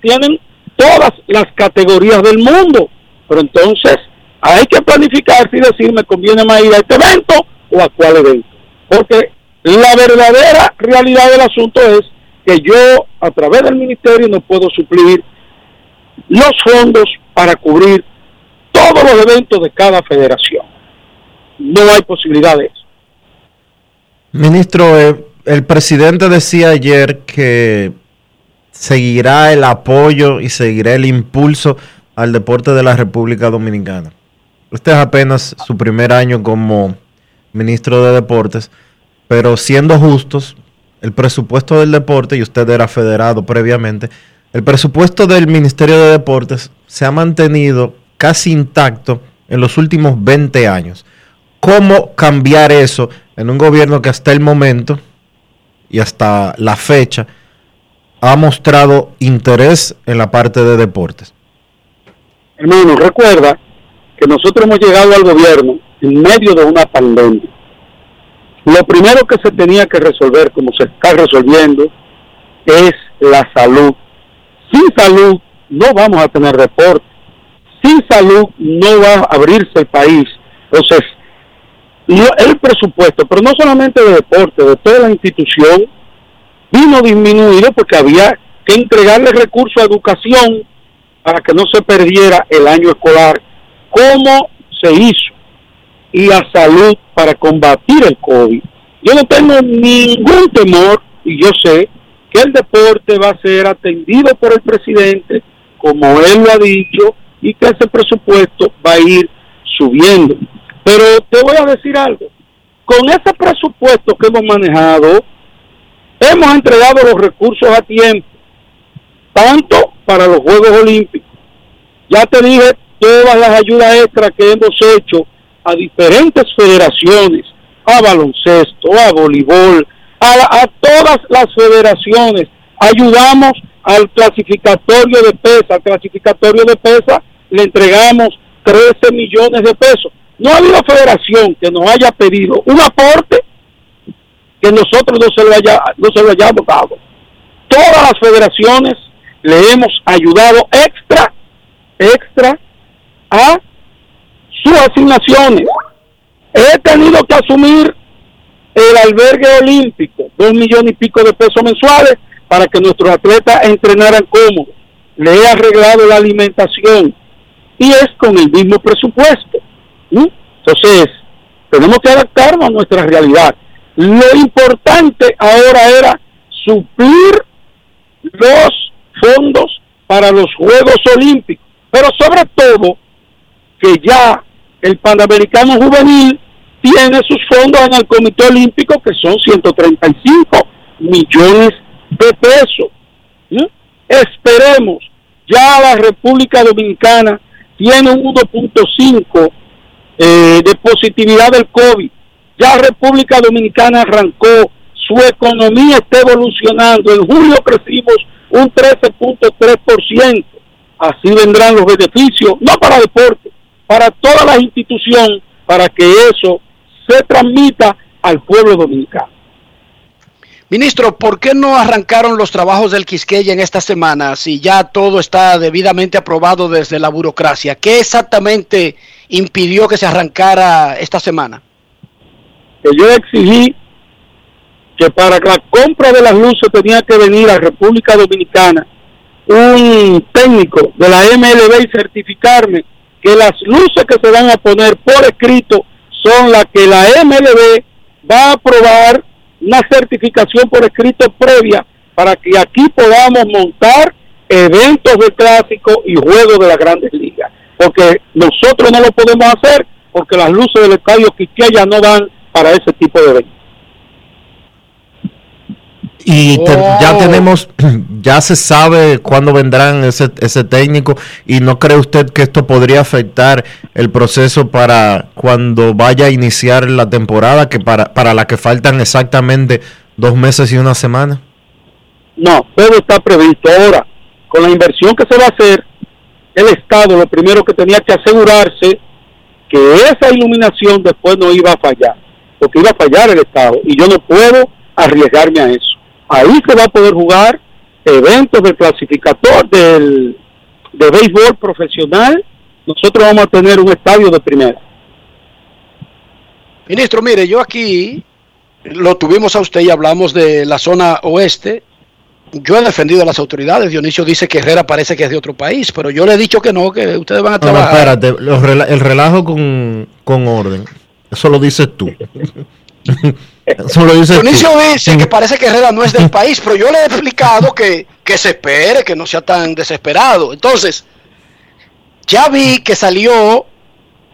tienen todas las categorías del mundo. Pero entonces hay que planificar y decir me conviene más ir a este evento o a cuál evento. Porque la verdadera realidad del asunto es que yo a través del ministerio no puedo suplir los fondos para cubrir todos los eventos de cada federación. No hay posibilidad de eso. Ministro, eh, el presidente decía ayer que seguirá el apoyo y seguirá el impulso al deporte de la República Dominicana. Este es apenas su primer año como ministro de Deportes, pero siendo justos, el presupuesto del deporte, y usted era federado previamente, el presupuesto del Ministerio de Deportes se ha mantenido casi intacto en los últimos 20 años. ¿Cómo cambiar eso en un gobierno que hasta el momento y hasta la fecha ha mostrado interés en la parte de deportes? Hermano, recuerda que nosotros hemos llegado al gobierno en medio de una pandemia. Lo primero que se tenía que resolver, como se está resolviendo, es la salud. Sin salud no vamos a tener deporte. Sin salud no va a abrirse el país. Entonces, el presupuesto, pero no solamente de deporte, de toda la institución, vino disminuido porque había que entregarle recursos a educación para que no se perdiera el año escolar, como se hizo, y a salud para combatir el COVID. Yo no tengo ningún temor, y yo sé que el deporte va a ser atendido por el presidente, como él lo ha dicho, y que ese presupuesto va a ir subiendo. Pero te voy a decir algo, con ese presupuesto que hemos manejado, hemos entregado los recursos a tiempo, tanto para los Juegos Olímpicos. Ya te dije todas las ayudas extras que hemos hecho a diferentes federaciones, a baloncesto, a voleibol, a, a todas las federaciones. Ayudamos al clasificatorio de pesa, al clasificatorio de pesa le entregamos 13 millones de pesos. No ha habido federación que nos haya pedido un aporte que nosotros no se lo, haya, no se lo hayamos dado. Todas las federaciones le hemos ayudado extra, extra a sus asignaciones. He tenido que asumir el albergue olímpico, dos millones y pico de pesos mensuales para que nuestros atletas entrenaran cómodos. Le he arreglado la alimentación y es con el mismo presupuesto. Entonces, tenemos que adaptarnos a nuestra realidad. Lo importante ahora era suplir los fondos para los Juegos Olímpicos, pero sobre todo que ya el Panamericano Juvenil tiene sus fondos en el Comité Olímpico que son 135 millones de pesos. Esperemos, ya la República Dominicana tiene un 1.5 eh, de positividad del COVID. Ya República Dominicana arrancó, su economía está evolucionando. En julio crecimos un 13.3%. Así vendrán los beneficios, no para deporte, para toda la institución, para que eso se transmita al pueblo dominicano. Ministro, ¿por qué no arrancaron los trabajos del Quisqueya en esta semana si ya todo está debidamente aprobado desde la burocracia? ¿Qué exactamente impidió que se arrancara esta semana? Que yo exigí que para la compra de las luces tenía que venir a República Dominicana un técnico de la MLB y certificarme que las luces que se van a poner por escrito son las que la MLB va a aprobar una certificación por escrito previa para que aquí podamos montar eventos de clásico y juegos de las grandes ligas. Porque nosotros no lo podemos hacer porque las luces del estadio ya no dan para ese tipo de eventos. Y ya oh. tenemos, ya se sabe cuándo vendrán ese, ese técnico y no cree usted que esto podría afectar el proceso para cuando vaya a iniciar la temporada, que para, para la que faltan exactamente dos meses y una semana. No, todo está previsto. Ahora, con la inversión que se va a hacer, el Estado lo primero que tenía que asegurarse que esa iluminación después no iba a fallar, porque iba a fallar el Estado y yo no puedo arriesgarme a eso. Ahí se va a poder jugar eventos del clasificador del, de béisbol profesional. Nosotros vamos a tener un estadio de primera. Ministro, mire, yo aquí lo tuvimos a usted y hablamos de la zona oeste. Yo he defendido a las autoridades. Dionisio dice que Herrera parece que es de otro país, pero yo le he dicho que no, que ustedes van a trabajar. No, espérate, el relajo con, con orden. Eso lo dices tú. Solo dice dice que parece que Herrera no es del país, pero yo le he explicado que, que se espere, que no sea tan desesperado. Entonces, ya vi que salió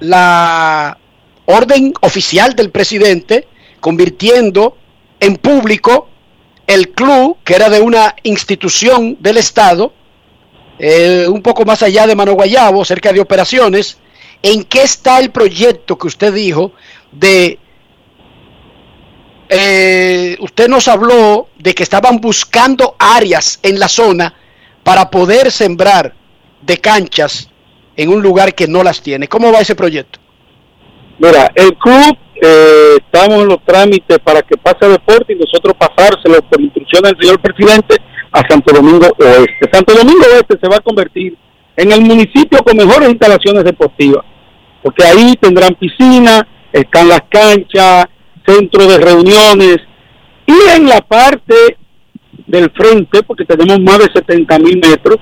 la orden oficial del presidente convirtiendo en público el club, que era de una institución del Estado, eh, un poco más allá de Mano Guayabo, cerca de operaciones. ¿En qué está el proyecto que usted dijo de... eh, usted nos habló de que estaban buscando áreas en la zona para poder sembrar de canchas en un lugar que no las tiene. ¿Cómo va ese proyecto? Mira, el club eh, estamos en los trámites para que pase deporte y nosotros pasárselo por instrucciones del señor presidente a Santo Domingo Oeste. Santo Domingo Oeste se va a convertir en el municipio con mejores instalaciones deportivas, porque ahí tendrán piscina, están las canchas, centro de reuniones y en la parte del frente, porque tenemos más de 70 mil metros,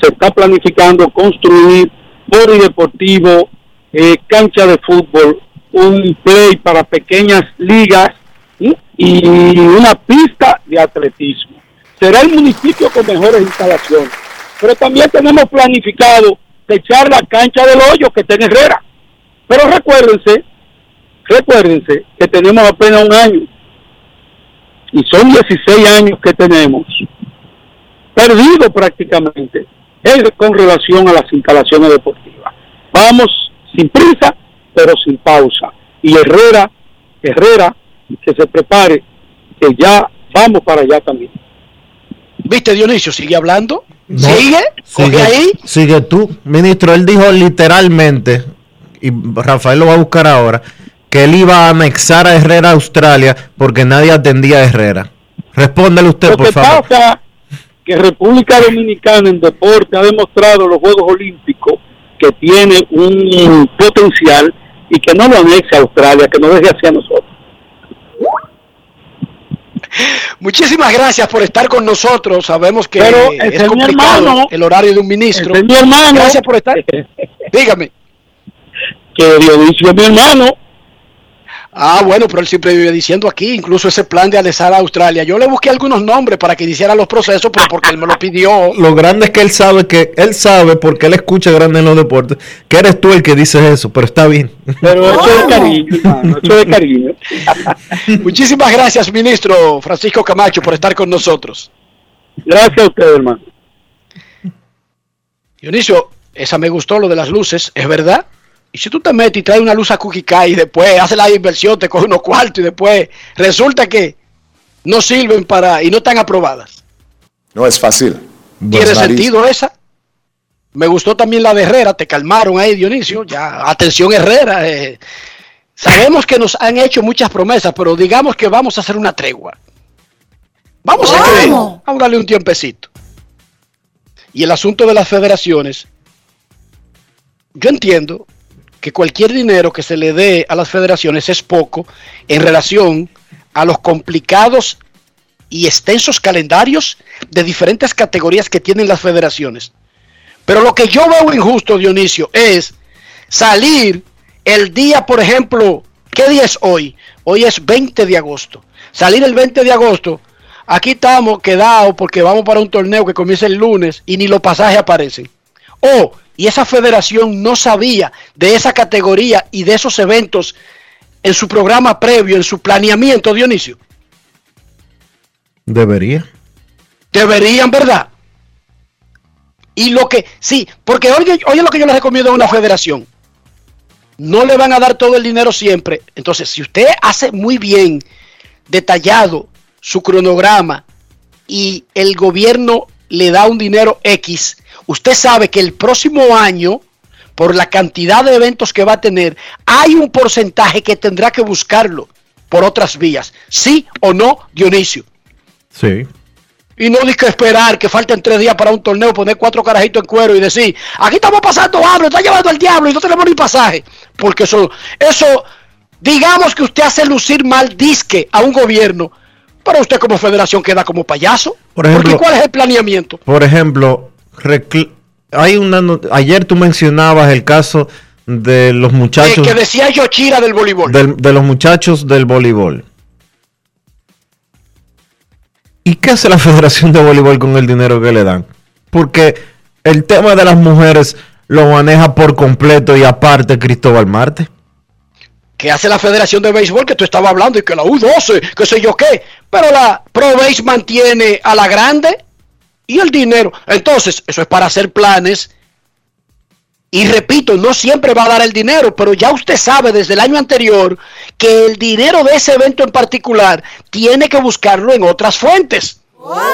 se está planificando construir polideportivo, eh, cancha de fútbol, un play para pequeñas ligas y una pista de atletismo. Será el municipio con mejores instalaciones. Pero también tenemos planificado echar la cancha del hoyo que está en Herrera. Pero recuérdense, recuérdense que tenemos apenas un año. Y son 16 años que tenemos perdido prácticamente en- con relación a las instalaciones deportivas. Vamos sin prisa, pero sin pausa. Y Herrera, Herrera, que se prepare, que ya vamos para allá también. ¿Viste, Dionisio? ¿Sigue hablando? ¿Sigue? ¿Coge Sigue, ahí? sigue tú. Ministro, él dijo literalmente, y Rafael lo va a buscar ahora, que él iba a anexar a Herrera a Australia porque nadie atendía a Herrera. Respóndele usted, Lo por que favor. pasa que República Dominicana en deporte ha demostrado en los Juegos Olímpicos que tiene un potencial y que no lo anexe a Australia, que no deje hacia nosotros. Muchísimas gracias por estar con nosotros. Sabemos que Pero es es mi complicado hermano. el horario de un ministro. Es mi hermano. Gracias por estar. Dígame. Que Dionisio es mi hermano. Ah, bueno, pero él siempre vive diciendo aquí, incluso ese plan de alezar a Australia. Yo le busqué algunos nombres para que iniciara los procesos, pero porque él me lo pidió. Lo grande es que él sabe que él sabe porque él escucha grande en los deportes que eres tú el que dices eso, pero está bien. Pero eso es cariño, hermano, eso es cariño. Muchísimas gracias, ministro Francisco Camacho, por estar con nosotros. Gracias a usted, hermano. Dionisio, esa me gustó, lo de las luces, ¿es verdad? Y si tú te metes y traes una luz a Cujica y después haces la inversión, te coge unos cuartos y después resulta que no sirven para y no están aprobadas. No es fácil. ¿Tiene Nariz. sentido esa? Me gustó también la de Herrera, te calmaron ahí, Dionisio. Ya, atención Herrera. eh. Sabemos que nos han hecho muchas promesas, pero digamos que vamos a hacer una tregua. Vamos a creer, vamos a darle un tiempecito. Y el asunto de las federaciones, yo entiendo que cualquier dinero que se le dé a las federaciones es poco en relación a los complicados y extensos calendarios de diferentes categorías que tienen las federaciones. Pero lo que yo veo injusto, Dionisio, es salir el día, por ejemplo, ¿qué día es hoy? Hoy es 20 de agosto. Salir el 20 de agosto, aquí estamos quedados porque vamos para un torneo que comienza el lunes y ni los pasajes aparecen. O, y esa federación no sabía de esa categoría y de esos eventos en su programa previo, en su planeamiento, Dionisio. Debería. Deberían, ¿verdad? Y lo que, sí, porque oye, oye lo que yo les recomiendo a una federación. No le van a dar todo el dinero siempre. Entonces, si usted hace muy bien detallado su cronograma y el gobierno le da un dinero X, usted sabe que el próximo año, por la cantidad de eventos que va a tener, hay un porcentaje que tendrá que buscarlo por otras vías. ¿Sí o no, Dionisio? Sí. Y no hay que esperar que falten tres días para un torneo, poner cuatro carajitos en cuero y decir, aquí estamos pasando hambre, está llevando al diablo y no tenemos ni pasaje. Porque eso, eso, digamos que usted hace lucir mal disque a un gobierno, pero usted como federación queda como payaso. Por ejemplo- Porque ¿cuál es el planeamiento? Por ejemplo, hay una not- ayer tú mencionabas el caso de los Eh, muchachos que decía Yochira del voleibol. del- de los muchachos del voleibol. ¿Y qué hace la Federación de Voleibol con el dinero que le dan? Porque el tema de las mujeres lo maneja por completo y aparte Cristóbal Marte. que hace la Federación de Béisbol que tú estabas hablando y que la U12, que sé yo qué, pero la Pro Base mantiene a la grande y el dinero. Entonces, eso es para hacer planes Y repito, no siempre va a dar el dinero, pero ya usted sabe desde el año anterior que el dinero de ese evento en particular tiene que buscarlo en otras fuentes.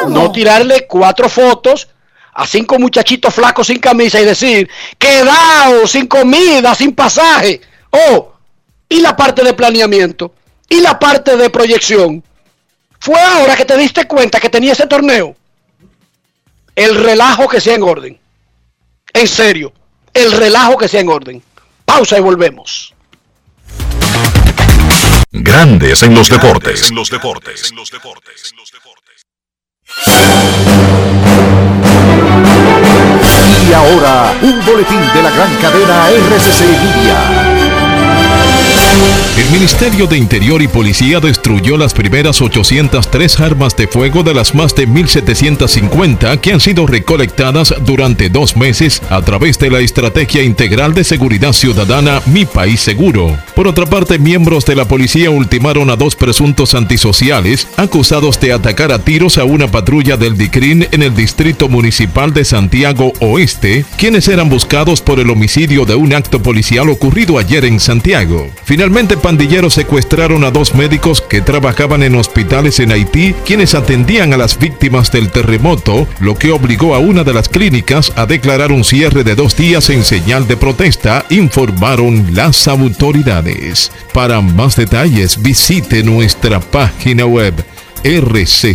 No tirarle cuatro fotos a cinco muchachitos flacos sin camisa y decir, quedado, sin comida, sin pasaje. Oh, y la parte de planeamiento, y la parte de proyección. Fue ahora que te diste cuenta que tenía ese torneo. El relajo que sea en orden. En serio, el relajo que sea en orden. Pausa y volvemos. Grandes en los deportes. En los deportes. En los deportes. Y ahora, un boletín de la gran cadena RCC Media. El Ministerio de Interior y Policía destruyó las primeras 803 armas de fuego de las más de 1.750 que han sido recolectadas durante dos meses a través de la Estrategia Integral de Seguridad Ciudadana Mi País Seguro. Por otra parte, miembros de la policía ultimaron a dos presuntos antisociales acusados de atacar a tiros a una patrulla del DICRIN en el Distrito Municipal de Santiago Oeste, quienes eran buscados por el homicidio de un acto policial ocurrido ayer en Santiago. Finalmente, pandilleros secuestraron a dos médicos que trabajaban en hospitales en Haití, quienes atendían a las víctimas del terremoto, lo que obligó a una de las clínicas a declarar un cierre de dos días en señal de protesta, informaron las autoridades. Para más detalles, visite nuestra página web rccmedia.com.do.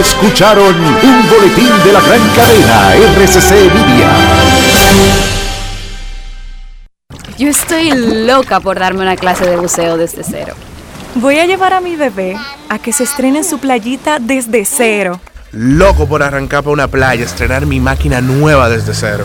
Escucharon un boletín de la gran cadena RCC Media. Yo estoy loca por darme una clase de buceo desde cero. Voy a llevar a mi bebé a que se estrene en su playita desde cero. Loco por arrancar para una playa, estrenar mi máquina nueva desde cero.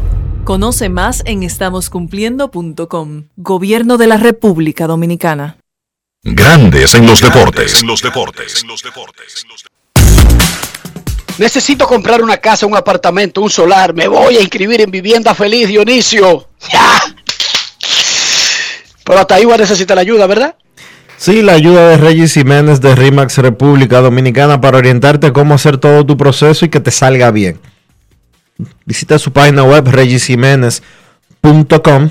Conoce más en estamoscumpliendo.com. Gobierno de la República Dominicana. Grandes en los deportes. En los deportes. Necesito comprar una casa, un apartamento, un solar. Me voy a inscribir en Vivienda Feliz, Dionisio. ¡Ya! Pero hasta ahí voy a necesitar la ayuda, ¿verdad? Sí, la ayuda de Regis Jiménez de RIMAX República Dominicana para orientarte cómo hacer todo tu proceso y que te salga bien. Visita su página web regisjiménez.com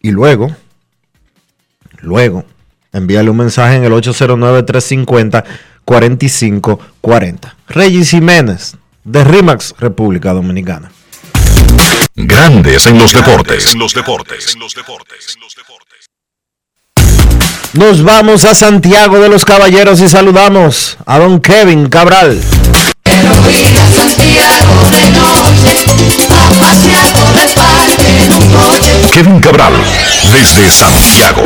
y luego, luego, envíale un mensaje en el 809-350-4540. Regis Jiménez de RIMAX República Dominicana. Grandes en los deportes. En los deportes. En los deportes. Nos vamos a Santiago de los Caballeros y saludamos a don Kevin Cabral. Kevin Cabral, desde Santiago.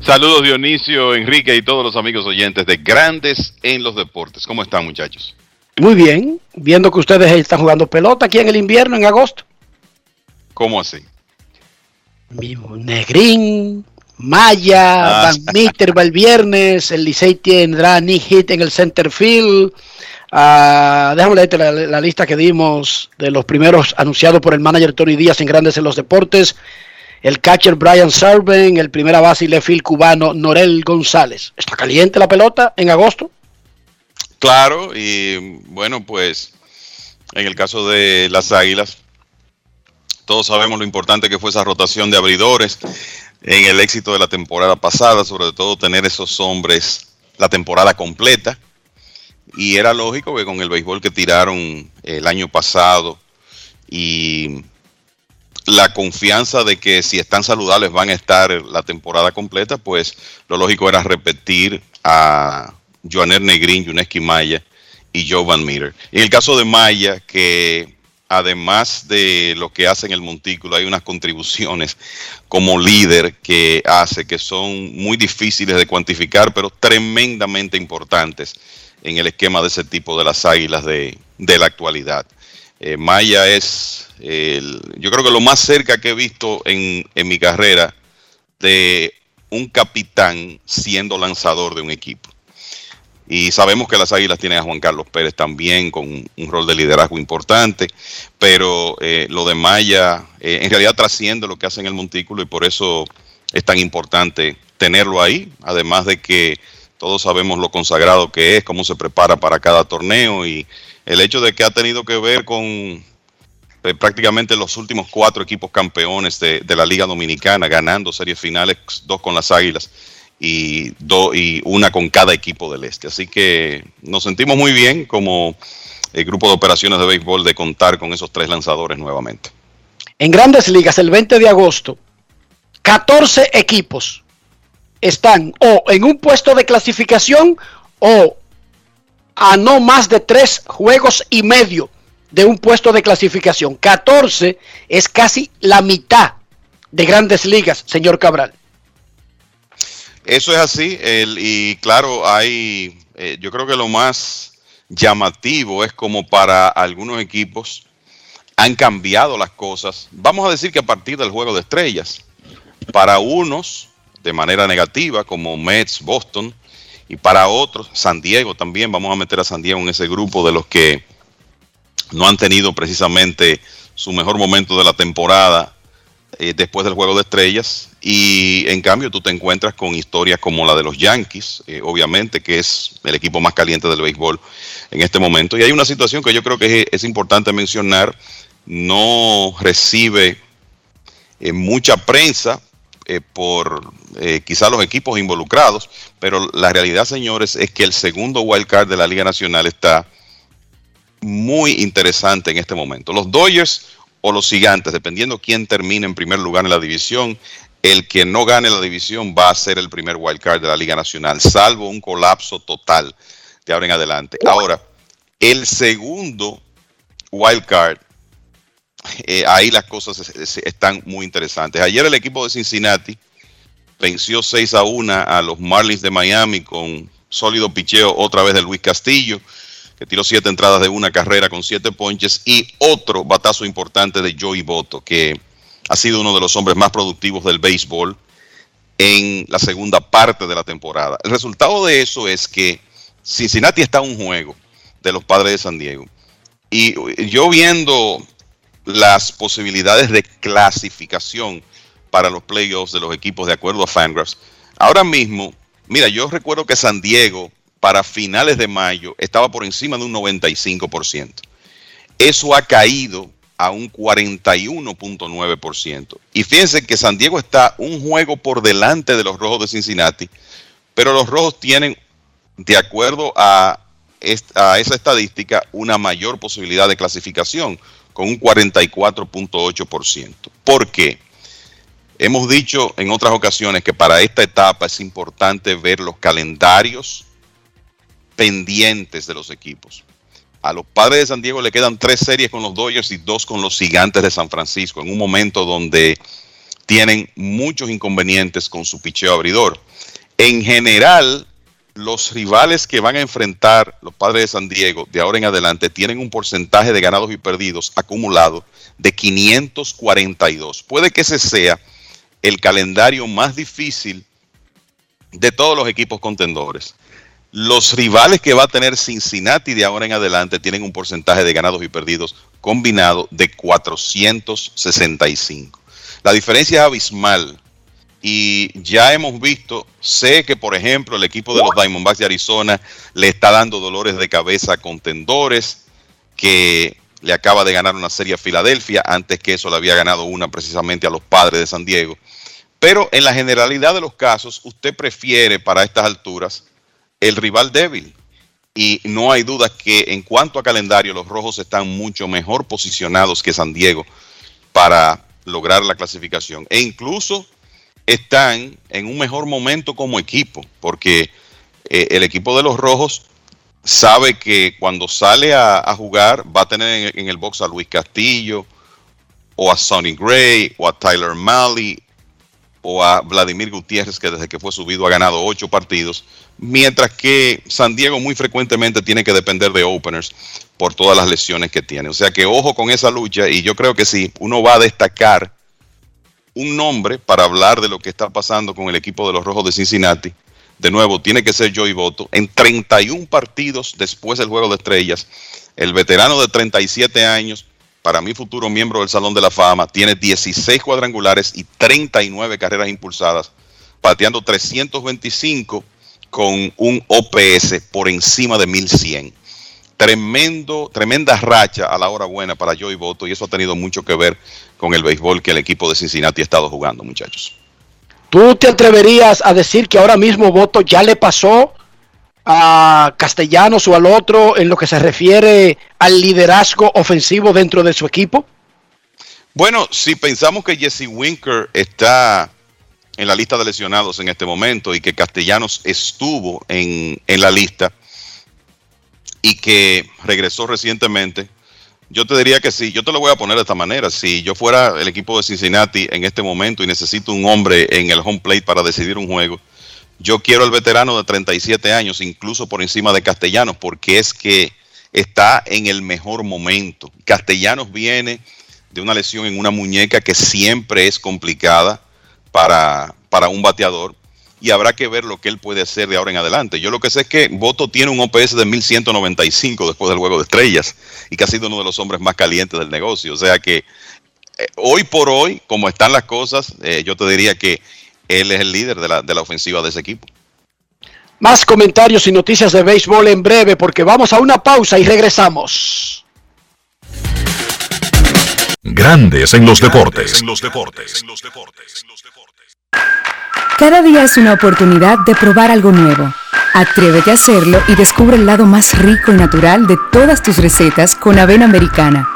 Saludos Dionisio, Enrique y todos los amigos oyentes de Grandes en los Deportes. ¿Cómo están muchachos? Muy bien, viendo que ustedes están jugando pelota aquí en el invierno, en agosto. ¿Cómo así? Mismo Negrín, Maya, Ah. Van Mitter va el viernes, el Licey tendrá Nick Hit en el center field. Ah, déjame leerte la, la lista que dimos de los primeros anunciados por el manager Tony Díaz en Grandes en los Deportes. El catcher Brian Sarven, el primera base y left field cubano Norel González. ¿Está caliente la pelota en agosto? Claro, y bueno, pues en el caso de las Águilas, todos sabemos lo importante que fue esa rotación de abridores en el éxito de la temporada pasada, sobre todo tener esos hombres la temporada completa. Y era lógico que con el béisbol que tiraron el año pasado y la confianza de que si están saludables van a estar la temporada completa, pues lo lógico era repetir a Joaner Negrín, Yuneski Maya y Joe Van. En el caso de Maya, que además de lo que hace en el montículo, hay unas contribuciones como líder que hace que son muy difíciles de cuantificar, pero tremendamente importantes en el esquema de ese tipo de las águilas de, de la actualidad. Eh, Maya es, el- yo creo que lo más cerca que he visto en, en mi carrera de un capitán siendo lanzador de un equipo. Y sabemos que las Águilas tienen a Juan Carlos Pérez también con un rol de liderazgo importante, pero eh, lo de Maya eh, en realidad trasciende lo que hace en el montículo y por eso es tan importante tenerlo ahí, además de que todos sabemos lo consagrado que es, cómo se prepara para cada torneo y el hecho de que ha tenido que ver con eh, prácticamente los últimos cuatro equipos campeones de, de la Liga Dominicana, ganando series finales, dos con las Águilas y, y una con cada equipo del este. Así que nos sentimos muy bien como el grupo de operaciones de béisbol de contar con esos tres lanzadores nuevamente. En grandes ligas, el 20 de agosto, 14 equipos están o en un puesto de clasificación o a no más de tres juegos y medio de un puesto de clasificación. 14 es casi la mitad de grandes ligas, señor Cabral. Eso es así, el- y claro, hay, eh, yo creo que lo más llamativo es como para algunos equipos han cambiado las cosas. Vamos a decir que a partir del juego de estrellas, para unos de manera negativa, como Mets, Boston, y para otros, San Diego también, vamos a meter a San Diego en ese grupo de los que no han tenido precisamente su mejor momento de la temporada eh, después del juego de estrellas y en cambio tú te encuentras con historias como la de los Yankees, eh, obviamente que es el equipo más caliente del béisbol en este momento y hay una situación que yo creo que es, importante mencionar, no recibe eh, mucha prensa por eh, quizá los equipos involucrados, pero la realidad señores es que el segundo wild card de la Liga Nacional está muy interesante en este momento. Los Dodgers o los Gigantes, dependiendo quién termine en primer lugar en la división, el que no gane la división va a ser el primer wild card de la Liga Nacional, salvo un colapso total de ahora en adelante. Ahora, el segundo wild card, eh, ahí las cosas es- es- están muy interesantes. Ayer el equipo de Cincinnati venció 6 a 1 a los Marlins de Miami con sólido picheo otra vez de Luis Castillo que tiró siete entradas de una carrera con siete ponches, y otro batazo importante de Joey Boto, que ha sido uno de los hombres más productivos del béisbol en la segunda parte de la temporada. El resultado de eso es que Cincinnati está a un juego de los padres de San Diego. Y yo viendo las posibilidades de clasificación para los playoffs de los equipos de acuerdo a Fangraphs, ahora mismo, mira, yo recuerdo que San Diego para finales de mayo estaba por encima de un 95%. Eso ha caído a un 41.9%. Y fíjense que San Diego está un juego por delante de los Rojos de Cincinnati, pero los Rojos tienen, de acuerdo a, esa estadística, una mayor posibilidad de clasificación, con un 44.8%. ¿Por qué? Hemos dicho en otras ocasiones que para esta etapa es importante ver los calendarios pendientes de los equipos. A los padres de San Diego le quedan tres series con los Dodgers y dos con los gigantes de San Francisco, en un momento donde tienen muchos inconvenientes con su picheo abridor. En general, los rivales que van a enfrentar los padres de San Diego de ahora en adelante tienen un porcentaje de ganados y perdidos acumulado de 542. Puede que ese sea el calendario más difícil de todos los equipos contendores. Los rivales que va a tener Cincinnati de ahora en adelante tienen un porcentaje de ganados y perdidos combinado de 465. La diferencia es abismal y ya hemos visto, sé que por ejemplo el equipo de los Diamondbacks de Arizona le está dando dolores de cabeza a contendores que le acaba de ganar una serie a Filadelfia, antes que eso le había ganado una precisamente a los padres de San Diego. Pero en la generalidad de los casos, usted prefiere para estas alturas el rival débil. Y no hay duda que en cuanto a calendario, los rojos están mucho mejor posicionados que San Diego para lograr la clasificación. E incluso están en un mejor momento como equipo, porque eh, el equipo de los rojos sabe que cuando sale a, jugar va a tener en, en, el box a Luis Castillo, o a Sonny Gray, o a Tyler Malley, o a Vladimir Gutiérrez, que desde que fue subido ha ganado ocho partidos, mientras que San Diego muy frecuentemente tiene que depender de openers por todas las lesiones que tiene. O sea que ojo con esa lucha y yo creo que si uno va a destacar un nombre para hablar de lo que está pasando con el equipo de los Rojos de Cincinnati, de nuevo tiene que ser Joey Boto. En 31 partidos después del Juego de Estrellas, el veterano de 37 años para mí futuro miembro del Salón de la Fama, tiene 16 cuadrangulares y 39 carreras impulsadas, pateando 325 con un OPS por encima de 1100. Tremendo, tremenda racha a la hora buena para Joey Boto y eso ha tenido mucho que ver con el béisbol que el equipo de Cincinnati ha estado jugando, muchachos. ¿Tú te atreverías a decir que ahora mismo Boto ya le pasó a Castellanos o al otro en lo que se refiere al liderazgo ofensivo dentro de su equipo? Bueno, si pensamos que Jesse Winker está en la lista de lesionados en este momento y que Castellanos estuvo en, en la lista y que regresó recientemente, yo te diría que sí, yo te lo voy a poner de esta manera. Si yo fuera el equipo de Cincinnati en este momento y necesito un hombre en el home plate para decidir un juego, yo quiero al veterano de 37 años, incluso por encima de Castellanos, porque es que está en el mejor momento. Castellanos viene de una lesión en una muñeca que siempre es complicada para, para un bateador y habrá que ver lo que él puede hacer de ahora en adelante. Yo lo que sé es que Voto tiene un OPS de 1195 después del juego de estrellas y que ha sido uno de los hombres más calientes del negocio. O sea que eh, hoy por hoy, como están las cosas, eh, yo te diría que él es el líder de la, de la ofensiva de ese equipo. Más comentarios y noticias de béisbol en breve porque vamos a una pausa y regresamos. Grandes en los deportes. En los deportes. Cada día es una oportunidad de probar algo nuevo. Atrévete a hacerlo y descubre el lado más rico y natural de todas tus recetas con avena americana.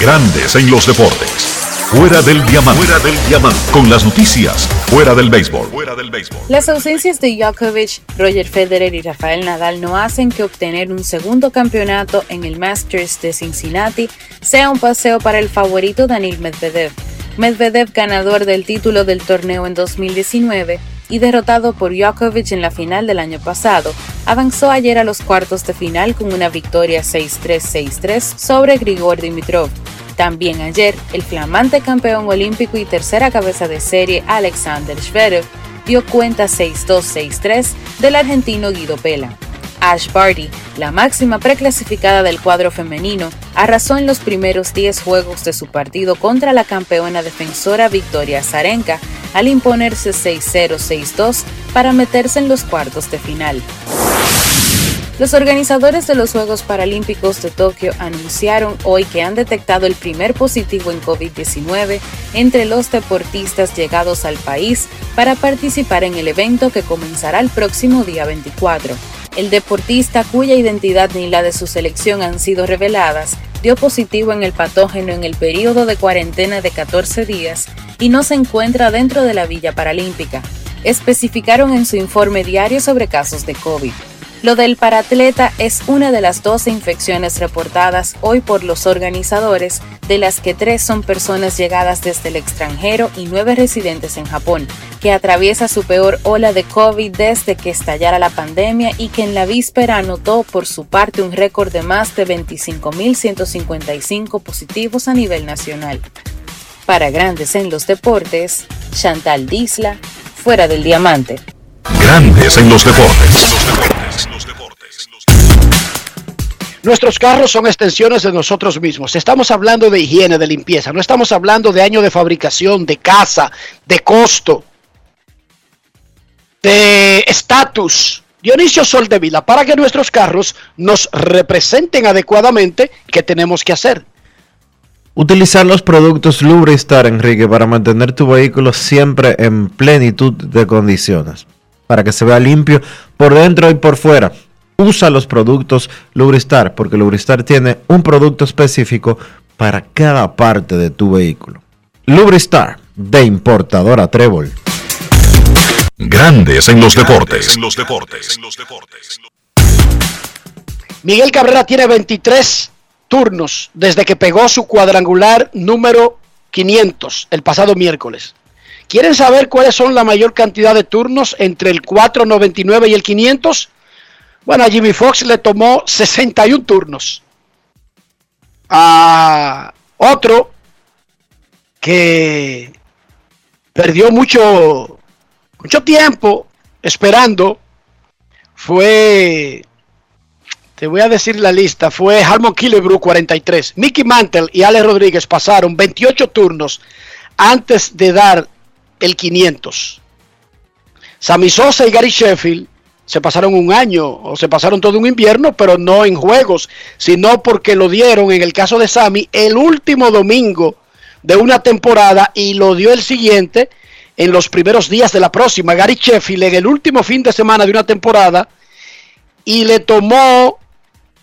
Grandes en los deportes. Fuera del diamante. Fuera del diamante. Con las noticias. Fuera del béisbol. Fuera del béisbol. Las ausencias de Djokovic, Roger Federer y Rafael Nadal no hacen que obtener un segundo campeonato en el Masters de Cincinnati sea un paseo para el favorito Daniil Medvedev. Medvedev, ganador del título del torneo en 2019, y derrotado por Djokovic en la final del año pasado, avanzó ayer a los cuartos de final con una victoria 6-3-6-3 sobre Grigor Dimitrov. También ayer, el flamante campeón olímpico y tercera cabeza de serie Alexander Zverev dio cuenta 6-2-6-3 del argentino Guido Pela. Ash Barty, la máxima preclasificada del cuadro femenino, arrasó en los primeros 10 juegos de su partido contra la campeona defensora Victoria Azarenka al imponerse 6-0-6-2 para meterse en los cuartos de final. Los organizadores de los Juegos Paralímpicos de Tokio anunciaron hoy que han detectado el primer positivo en COVID-19 entre los deportistas llegados al país para participar en el evento que comenzará el próximo día 24. El deportista cuya identidad ni la de su selección han sido reveladas dio positivo en el patógeno en el periodo de cuarentena de 14 días y no se encuentra dentro de la Villa Paralímpica, especificaron en su informe diario sobre casos de COVID. Lo del paratleta es una de las 12 infecciones reportadas hoy por los organizadores, de las que tres son personas llegadas desde el extranjero y nueve residentes en Japón, que atraviesa su peor ola de COVID desde que estallara la pandemia y que en la víspera anotó por su parte un récord de más de 25.155 positivos a nivel nacional. Para grandes en los deportes, Chantal Disla, fuera del diamante. Grandes en los deportes. Nuestros carros son extensiones de nosotros mismos. Estamos hablando de higiene, de limpieza. No estamos hablando de año de fabricación, de casa, de costo, de estatus. Dionisio Soldevila, para que nuestros carros nos representen adecuadamente, ¿qué tenemos que hacer? Utilizar los productos Lubristar, Enrique, para mantener tu vehículo siempre en plenitud de condiciones. Para que se vea limpio por dentro y por fuera usa los productos Lubristar, porque Lubristar tiene un producto específico para cada parte de tu vehículo. Lubristar, de importadora Trébol. Grandes en los deportes. Miguel Cabrera tiene 23 turnos desde que pegó su cuadrangular número 500 el pasado miércoles. ¿Quieren saber cuáles son la mayor cantidad de turnos entre el 499 y el 500? Bueno, a Jimmy Fox le tomó 61 turnos. A otro que perdió mucho, mucho tiempo esperando fue, te voy a decir la lista, fue Harmon Killebrew 43. Mickey Mantle y Alex Rodríguez pasaron 28 turnos antes de dar el 500. Sammy Sosa y Gary Sheffield se pasaron un año o se pasaron todo un invierno, pero no en juegos, sino porque lo dieron, en el caso de Sammy, el último domingo de una temporada y lo dio el siguiente en los primeros días de la próxima. Gary Sheffield en el último fin de semana de una temporada y le tomó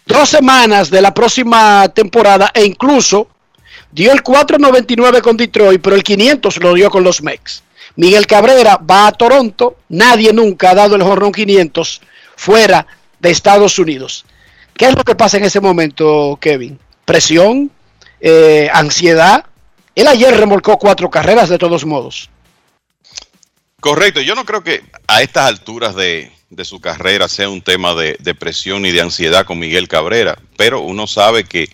dos semanas de la próxima temporada e incluso dio el 4.99 con Detroit, pero el 500 lo dio con los Mex. Miguel Cabrera va a Toronto, nadie nunca ha dado el jorrón 500 fuera de Estados Unidos. ¿Qué es lo que pasa en ese momento, Kevin? Presión, eh, ansiedad. Él ayer remolcó cuatro carreras de todos modos. Correcto, yo no creo que a estas alturas de, su carrera sea un tema de, de, presión y de ansiedad con Miguel Cabrera, pero uno sabe que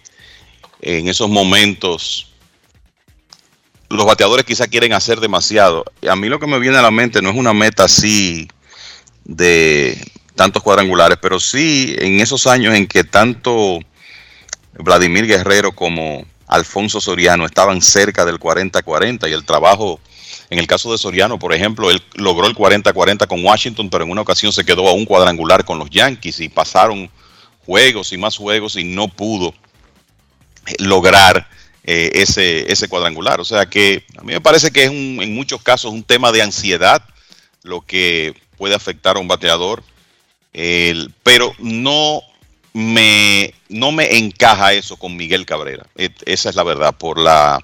en esos momentos los bateadores quizá quieren hacer demasiado. A mí lo que me viene a la mente no es una meta así de tantos cuadrangulares, pero sí en esos años en que tanto Vladimir Guerrero como Alfonso Soriano estaban cerca del 40-40 y el trabajo, en el caso de Soriano, por ejemplo, él logró el 40-40 con Washington, pero en una ocasión se quedó a un cuadrangular con los Yankees y pasaron juegos y más juegos y no pudo lograr eh, ese, ese cuadrangular. O sea que a mí me parece que es un- en muchos casos un tema de ansiedad lo que puede afectar a un bateador, pero no me, no me encaja eso con Miguel Cabrera. Esa es la verdad, por la,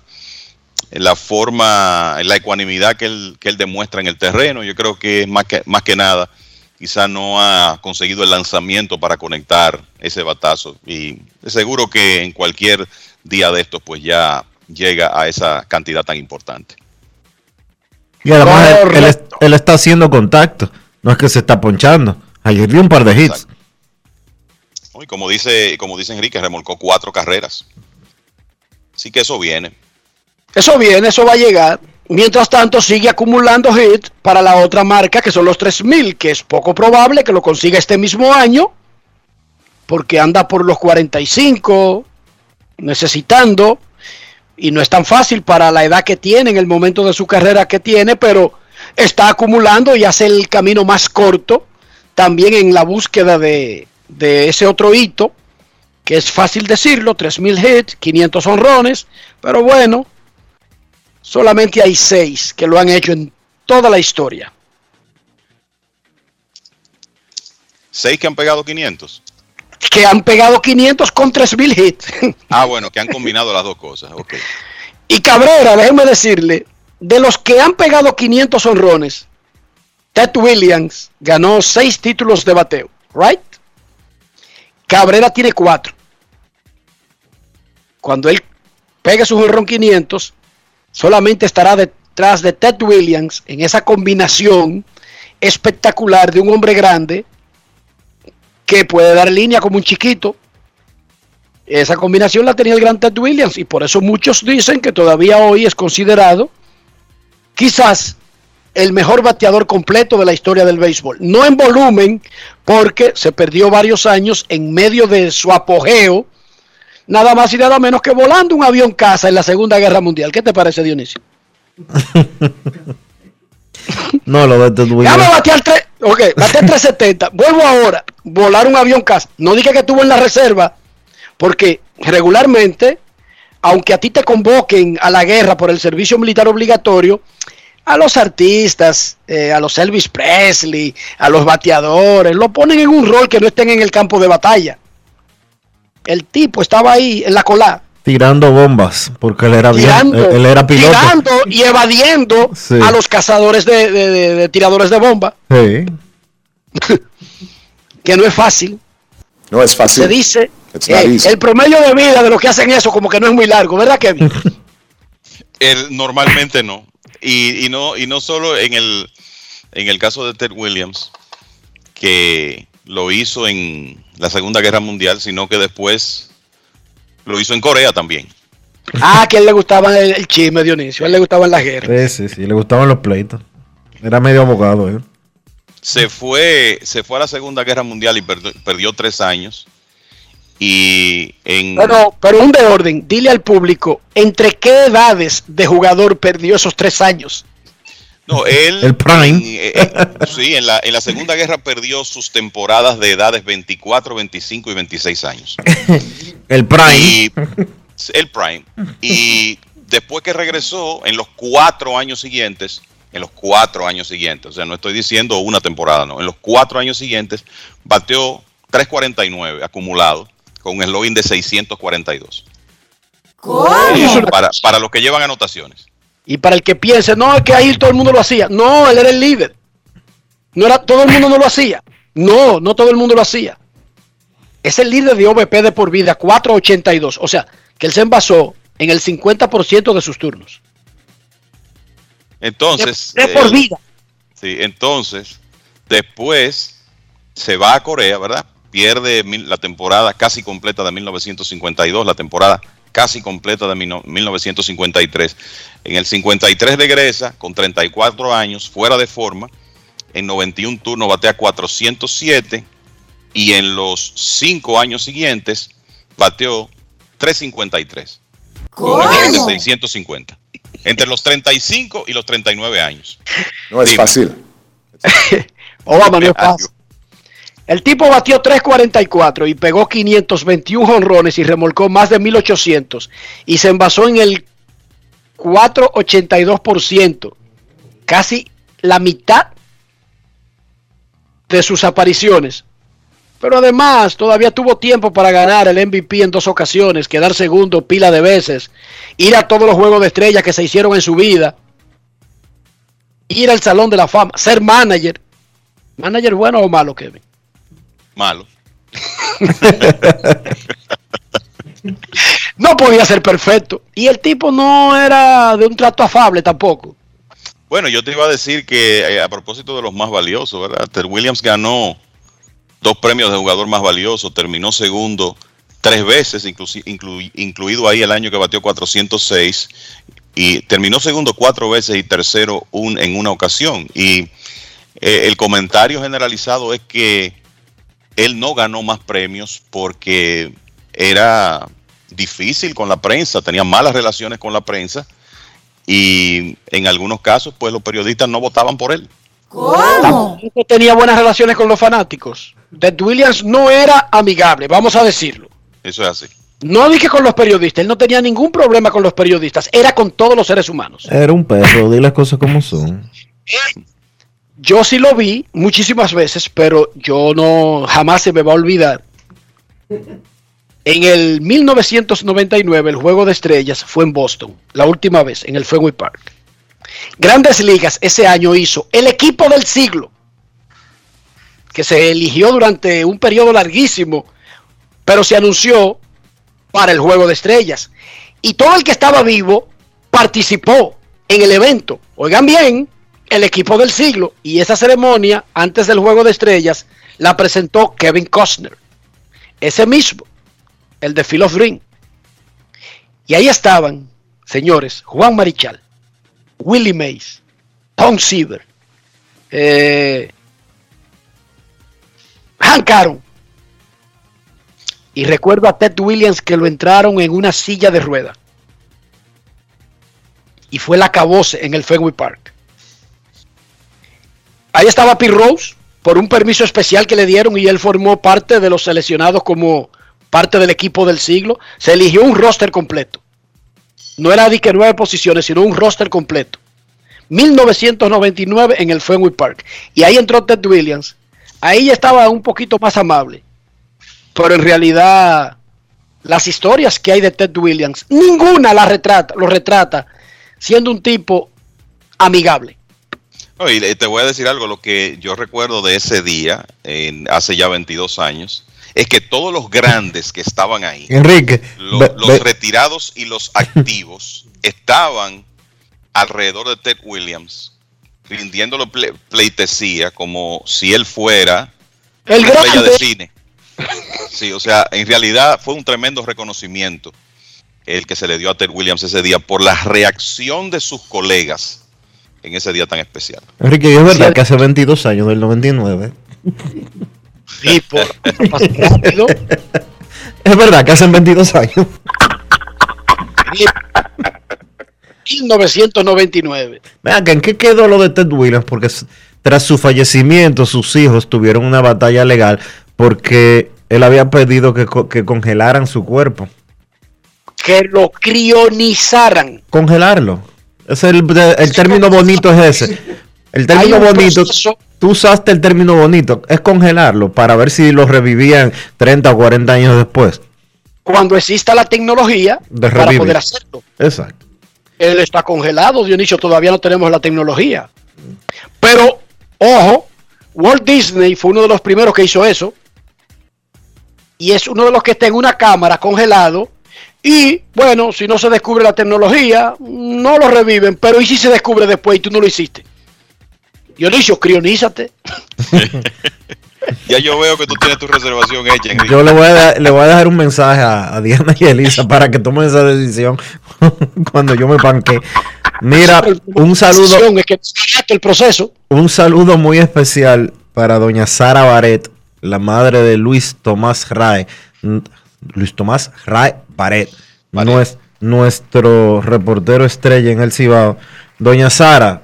la forma, la ecuanimidad que él, que él demuestra en el terreno. Yo creo que más que, más que nada, quizá no ha conseguido el lanzamiento para conectar ese batazo. Y seguro que en cualquier día de estos, pues ya llega a esa cantidad tan importante. Y además él, él él está haciendo contacto. No es que se está ponchando. Ayer dio un par de hits. Y como dice, como dice Enrique, remolcó cuatro carreras. Así que eso viene. Eso viene, eso va a llegar. Mientras tanto, sigue acumulando hits para la otra marca, que son los 3000, que es poco probable que lo consiga este mismo año, porque anda por los 45, necesitando, y no es tan fácil para la edad que tiene, en el momento de su carrera que tiene, pero está acumulando y hace el camino más corto, también en la búsqueda de, de ese otro hito, que es fácil decirlo, 3000 hits, 500 honrones, pero bueno, solamente hay seis que lo han hecho en toda la historia. Seis que han pegado 500. Que han pegado 500 con 3000 hits. Ah, bueno, que han combinado las dos cosas. Ok. y Cabrera, déjeme decirle, de los que han pegado 500 honrones, Ted Williams ganó seis títulos de bateo, ¿right? Cabrera tiene cuatro. Cuando él pegue su honrón 500, solamente estará detrás de Ted Williams en esa combinación espectacular de un hombre grande que puede dar línea como un chiquito. Esa combinación la tenía el gran Ted Williams y por eso muchos dicen que todavía hoy es considerado quizás el mejor bateador completo de la historia del béisbol. No en volumen, porque se perdió varios años en medio de su apogeo, nada más y nada menos que volando un avión caza en la Segunda Guerra Mundial. ¿Qué te parece, Dionisio? No, lo de Ted Ya me batear tres, ok, batear 370. Vuelvo ahora, volar un avión caza. No dije que estuvo en la reserva, porque regularmente, aunque a ti te convoquen a la guerra por el servicio militar obligatorio, a los artistas, eh, a los Elvis Presley, a los bateadores, lo ponen en un rol que no estén en el campo de batalla. El tipo estaba ahí en la cola, Tirando bombas, porque él era, bien, tirando, él, él era piloto. tirando y evadiendo Sí. a los cazadores de, de- de- de tiradores de bomba, Sí. que no es fácil. No es fácil. Se dice, eh, el promedio de vida de los que hacen eso como que no es muy largo, ¿verdad, Kevin? El, normalmente no. Y, y no. y no solo en el, en el caso de Ted Williams, que lo hizo en la Segunda Guerra Mundial, sino que después lo hizo en Corea también. ah, que a él le gustaba el, el chisme, Dionisio, a él le gustaban las guerras. Sí, sí, sí, le gustaban los pleitos. Era medio abogado, ¿eh? Se fue, se fue a la Segunda Guerra Mundial y perdió, perdió tres años. Y en Pero, pero un de orden, dile al público, ¿entre qué edades de jugador perdió esos tres años? No, él. El prime. en- eh, eh, sí, en la, en la Segunda Guerra perdió sus temporadas de edades 24, 25 y 26 años. El Prime. Y el prime. Y después que regresó, en los cuatro años siguientes, en los cuatro años siguientes, o sea, no estoy diciendo una temporada, no, en los cuatro años siguientes, bateó 349 acumulado, con un eslogan de 642. ¿Cómo? Para, para los que llevan anotaciones. Y para el que piense, no, es que ahí todo el mundo lo hacía. No, él era el líder. No era, todo el mundo no lo hacía. No, no todo el mundo lo hacía. Es el líder de OVP de por vida, 482. O sea, que él se envasó en el 50% de sus turnos. Entonces. De por él- vida. Sí, entonces, después se va a Corea, ¿verdad? Pierde mil- la temporada casi completa de 1952, la temporada casi completa de mil- 1953. En el 53 regresa con 34 años, fuera de forma. En 91 turnos batea 407 y en los 5 años siguientes bateó 353. Con un eslogan de 650. Entre los 35 y los 39 años. No es Dime. fácil. Obama no es fácil. El tipo batió 3.44 y pegó 521 honrones y remolcó más de 1.800 y se envasó en el 4.82%, casi la mitad de sus apariciones. Pero además todavía tuvo tiempo para ganar el MVP en dos ocasiones, quedar segundo pila de veces, ir a todos los juegos de estrellas que se hicieron en su vida, ir al Salón de la Fama, ser manager. ¿Manager bueno o malo, Kevin? Malo. no podía ser perfecto. Y el tipo no era de un trato afable tampoco. Bueno, yo te iba a decir que eh, a propósito de los más valiosos, ¿verdad? Ter Williams ganó dos premios de jugador más valioso, terminó segundo tres veces, inclu- incluido ahí el año que batió 406, y terminó segundo cuatro veces y tercero un, en una ocasión. Y eh, el comentario generalizado es que él no ganó más premios porque era difícil con la prensa, tenía malas relaciones con la prensa y en algunos casos pues los periodistas no votaban por él. Tampoco tenía buenas relaciones con los fanáticos. Ted Williams no era amigable, vamos a decirlo. Eso es así. No dije con los periodistas, él no tenía ningún problema con los periodistas, era con todos los seres humanos. Era un perro, di las cosas como son. Yo sí lo vi muchísimas veces, pero yo no jamás se me va a olvidar. En el 1999 el Juego de Estrellas fue en Boston, la última vez en el Fenway Park. Grandes Ligas ese año hizo el equipo del siglo, que se eligió durante un periodo larguísimo, pero se anunció para el Juego de Estrellas. Y todo el que estaba vivo participó en el evento. Oigan bien, el equipo del siglo. Y esa ceremonia, antes del Juego de Estrellas, la presentó Kevin Costner. Ese mismo, el de Phil of Dream. Y ahí estaban, señores, Juan Marichal, Willie Mays, Tom Seaver, eh, Hank Aaron. Y recuerdo a Ted Williams que lo entraron en una silla de rueda. Y fue la cabose en el Fenway Park. Ahí estaba Pete Rose por un permiso especial que le dieron y él formó parte de los seleccionados como parte del equipo del siglo. Se eligió un roster completo. No era de que nueve posiciones, sino un roster completo. 1999 en el Fenway Park. Y ahí entró Ted Williams. Ahí ya estaba un poquito más amable. Pero en realidad, las historias que hay de Ted Williams, ninguna la retrata, lo retrata siendo un tipo amigable. No, y te voy a decir algo, lo que yo recuerdo de ese día, en- hace ya 22 años, es que todos los grandes que estaban ahí, Enrique, lo- ve- los retirados y los activos, estaban alrededor de Ted Williams, rindiéndole ple- pleitesía como si él fuera El una estrella de cine. Sí, o sea, en realidad fue un tremendo reconocimiento el que se le dio a Ted Williams ese día por la reacción de sus colegas en ese día tan especial. Enrique, y es verdad que hace 22 años, del 99. Sí, por rápido. Es verdad que hacen 22 años. 1999. Vean, ¿en qué quedó lo de Ted Williams? Porque tras su fallecimiento, sus hijos tuvieron una batalla legal porque él había pedido que, que congelaran su cuerpo. Que lo crionizaran. Congelarlo. Es el, el término bonito es ese. El término bonito, proceso- tú usaste el término bonito, es congelarlo para ver si lo revivían 30 o 40 años después Cuando exista la tecnología de para poder hacerlo. Exacto. Él está congelado, Dionisio, todavía no tenemos la tecnología. Pero, ojo, Walt Disney fue uno de los primeros que hizo eso. Y es uno de los que está en una cámara congelado. Y bueno, si no se descubre la tecnología, no lo reviven. Pero ¿y si se descubre después y tú no lo hiciste? Dionisio, crionízate. Ya yo veo que tú tienes tu reservación hecha, Enrique. Yo le voy a, dar- le voy a dejar un mensaje a, a Diana y Elisa para que tomen esa decisión cuando yo me panque. Mira, un saludo, Es que el proceso. un saludo muy especial para doña Sara Baret, la madre de Luis Tomás Rae. Luis Tomás Rae Baret, nues- nuestro reportero estrella en el Cibao. Doña Sara,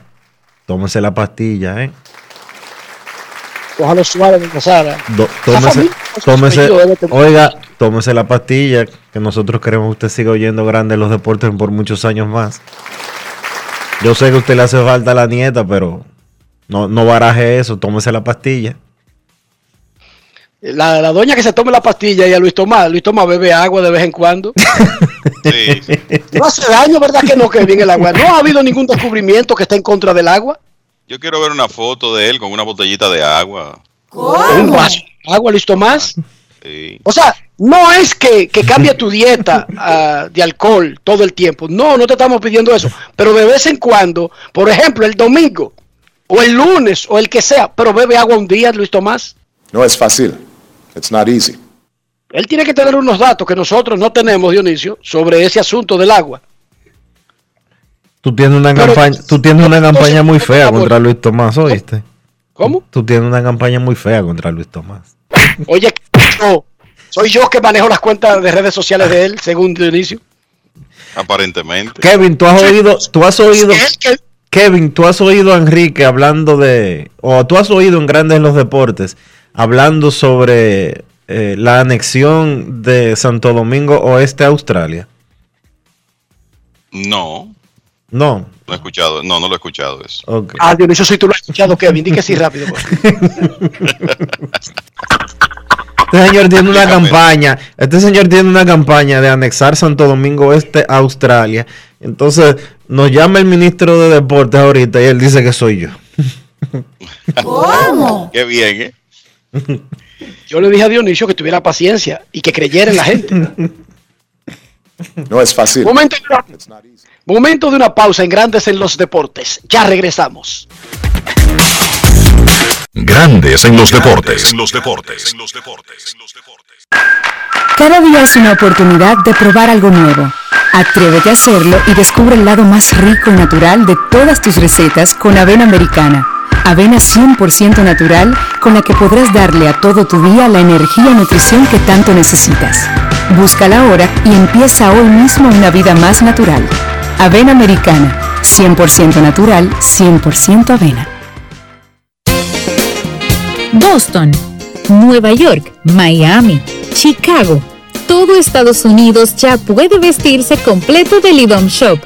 tómese la pastilla, ¿eh? Ojalá suave de Casara. Do- tómese, tómese, oiga, tómese la pastilla, que nosotros queremos que usted siga oyendo grande los deportes por muchos años más. Yo sé que a usted le hace falta a la nieta, pero no, no baraje eso, tómese la pastilla. La, la doña que se tome la pastilla y a Luis Tomás. Luis Tomás bebe agua de vez en cuando. No hace daño, ¿verdad que no, Kevin, el agua? No ha habido ningún descubrimiento que esté en contra del agua. Yo quiero ver una foto de él con una botellita de agua. Un vaso de agua, Luis Tomás. Sí. O sea, no es que, que cambie tu dieta ah, de alcohol todo el tiempo. No, no te estamos pidiendo eso. Pero de vez en cuando, por ejemplo, el domingo, o el lunes, o el que sea, pero bebe agua un día, Luis Tomás. No es fácil. It's not easy. Él tiene que tener unos datos que nosotros no tenemos, Dionisio, sobre ese asunto del agua. Tú tienes una Pero- campaña, tú tienes una campaña muy fea contra Luis Tomás, ¿oíste? ¿Cómo? Tú tienes una campaña muy fea contra Luis Tomás. Oye, yo, soy yo que manejo las cuentas de redes sociales de él, según Dionisio. Aparentemente. Kevin, tú has oído, tú has oído, Kevin, tú has oído a Enrique hablando de, o tú has oído en Grandes en los Deportes, hablando sobre eh, la anexión de Santo Domingo Oeste a Australia. No, No, no he escuchado, no, no lo he escuchado eso. ok. Ah, Dionisio, si tú lo has escuchado, Kevin, di que sí rápido. favor. Este señor tiene una campaña, este señor tiene una campaña de anexar Santo Domingo Este a Australia. Entonces nos llama el ministro de Deportes ahorita y él dice que soy yo. ¿Cómo? Qué bien, ¿eh? Yo le dije a Dionisio que tuviera paciencia y que creyera en la gente. No es fácil. Momento de una, momento de una pausa en Grandes en los Deportes. Ya regresamos. Grandes en los deportes. En los deportes. Cada día es una oportunidad de probar algo nuevo. Atrévete a hacerlo y descubre el lado más rico y natural de todas tus recetas con avena americana. Avena 100% natural con la que podrás darle a todo tu día la energía y nutrición que tanto necesitas. Búscala ahora y empieza hoy mismo una vida más natural. Avena americana, 100% natural, 100% avena. Boston, Nueva York, Miami, Chicago. Todo Estados Unidos ya puede vestirse completo del IDOM Shop.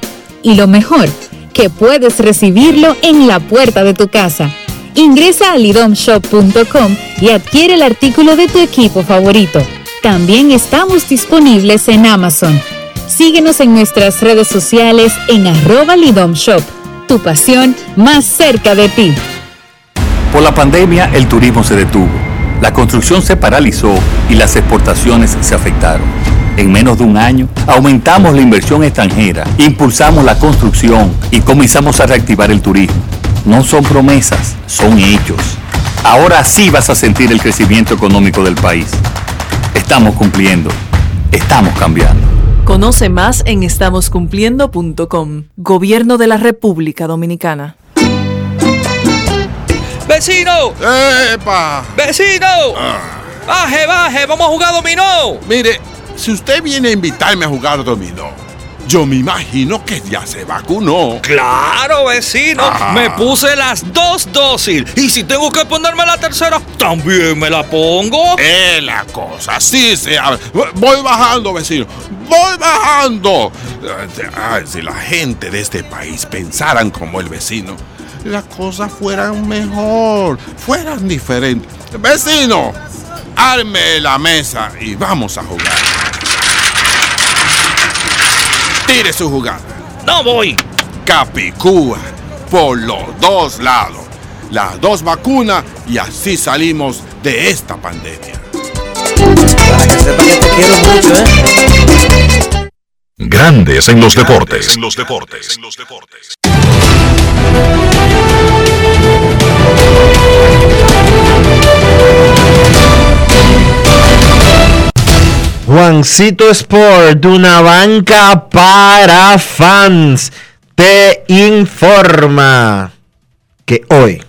Y lo mejor, que puedes recibirlo en la puerta de tu casa. Ingresa a lidomshop.com y adquiere el artículo de tu equipo favorito. También estamos disponibles en Amazon. Síguenos en nuestras redes sociales en arroba Lidom Shop. Tu pasión más cerca de ti. Por la pandemia, el turismo se detuvo, la construcción se paralizó y las exportaciones se afectaron. En menos de un año, aumentamos la inversión extranjera, impulsamos la construcción y comenzamos a reactivar el turismo. No son promesas, son hechos. Ahora sí vas a sentir el crecimiento económico del país. Estamos cumpliendo, estamos cambiando. Conoce más en estamoscumpliendo.com. Gobierno de la República Dominicana. ¡Vecino! ¡Epa! ¡Vecino! ¡Baje, baje! ¡Vamos a jugar dominó! Mire, si usted viene a invitarme a jugar dominó, yo me imagino que ya se vacunó. ¡Claro, vecino! Ajá. Me puse las dos dosis. Y si tengo que ponerme la tercera, también me la pongo. Es la cosa, así se habla. Voy bajando, vecino. Voy bajando. Ay, si la gente de este país pensaran como el vecino, las cosas fueran mejor, fueran diferentes. Vecino, arme la mesa y vamos a jugar. Tire su jugada. No voy. Capicúa por los dos lados. Las dos vacunas y así salimos de esta pandemia. Grandes en los deportes. En los deportes. Juancito Sport, una banca para fans, te informa que hoy,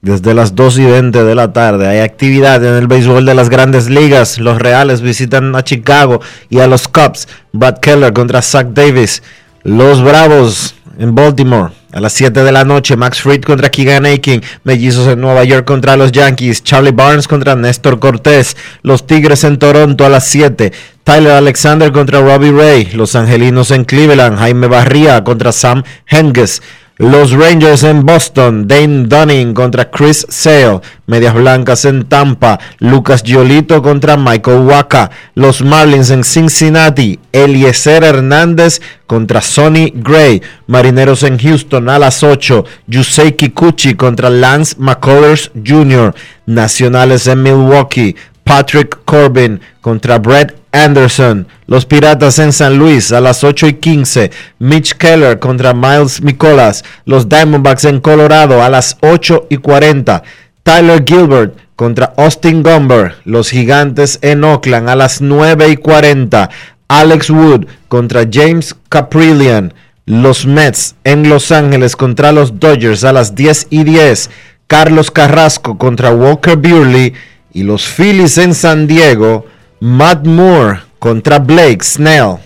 desde las 2 y 20 de la tarde, hay actividad en el béisbol de las grandes ligas. Los Reales visitan a Chicago y a los Cubs. Brad Keller contra Zach Davis. Los Bravos en Baltimore A las 7 de la noche, Max Fried contra Keegan Aiken. Mellizos en Nueva York contra los Yankees. Charlie Barnes contra Néstor Cortés. Los Tigres en Toronto a las 7. Tyler Alexander contra Robbie Ray. Los Angelinos en Cleveland. Jaime Barría contra Sam Henges. Los Rangers en Boston, Dane Dunning contra Chris Sale. Medias Blancas en Tampa, Lucas Giolito contra Michael Waka. Los Marlins en Cincinnati, Eliezer Hernández contra Sonny Gray. Marineros en Houston a las 8, Yusei Kikuchi contra Lance McCullers Jr. Nacionales en Milwaukee, Patrick Corbin contra Brett Anderson. Los Piratas en San Luis a las 8 y 15. Mitch Keller contra Miles Nicolas. Los Diamondbacks en Colorado a las 8 y 40. Tyler Gilbert contra Austin Gumber. Los Gigantes en Oakland a las 9 y 40. Alex Wood contra James Caprillian. Los Mets en Los Ángeles contra los Dodgers a las 10 y 10. Carlos Carrasco contra Walker Buehler. Y los Phillies en San Diego. Matt Moore contra Blake Snell.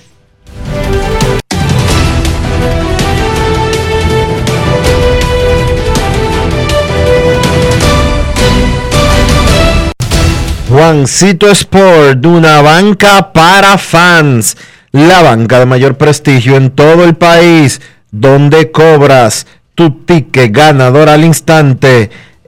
Juancito Sport, una banca para fans. La banca de mayor prestigio en todo el país, donde cobras tu ticket ganador al instante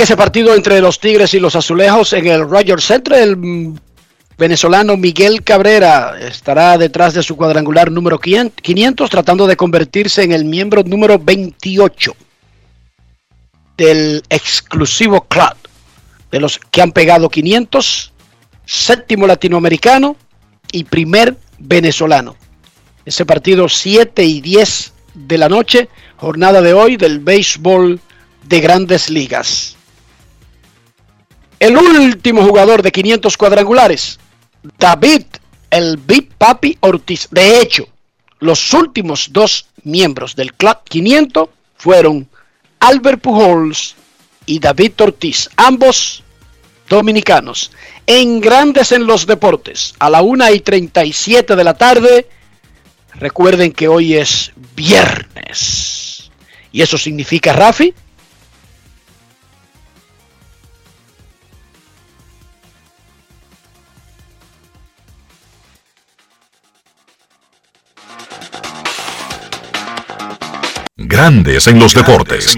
ese partido entre los Tigres y los Azulejos en el Rogers Center, el venezolano Miguel Cabrera estará detrás de su cuadrangular número 500 tratando de convertirse en el miembro número 28 del exclusivo club de los que han pegado 500, séptimo latinoamericano y primer venezolano. Ese partido 7 y 10 de la noche, jornada de hoy del béisbol de grandes ligas. El último jugador de 500 cuadrangulares, David el Big Papi Ortiz. De hecho, los últimos dos miembros del Club 500 fueron Albert Pujols y David Ortiz, ambos dominicanos. En Grandes en los Deportes, a la 1 y 37 de la tarde, recuerden que hoy es viernes. Y eso significa, Rafi, Grandes en los deportes.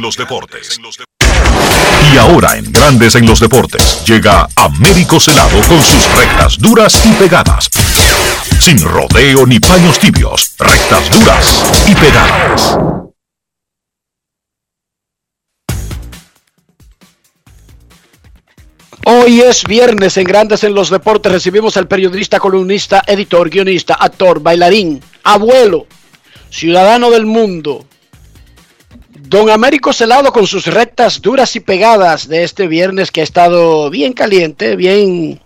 Y ahora en Grandes en los deportes llega Américo Celado con sus rectas duras y pegadas. Sin rodeo ni paños tibios, rectas duras y pegadas. Hoy es viernes en Grandes en los Deportes. Recibimos al periodista, columnista, editor, guionista, actor, bailarín, abuelo, ciudadano del mundo, Don Américo Celado con sus rectas duras y pegadas de este viernes que ha estado bien caliente, bien,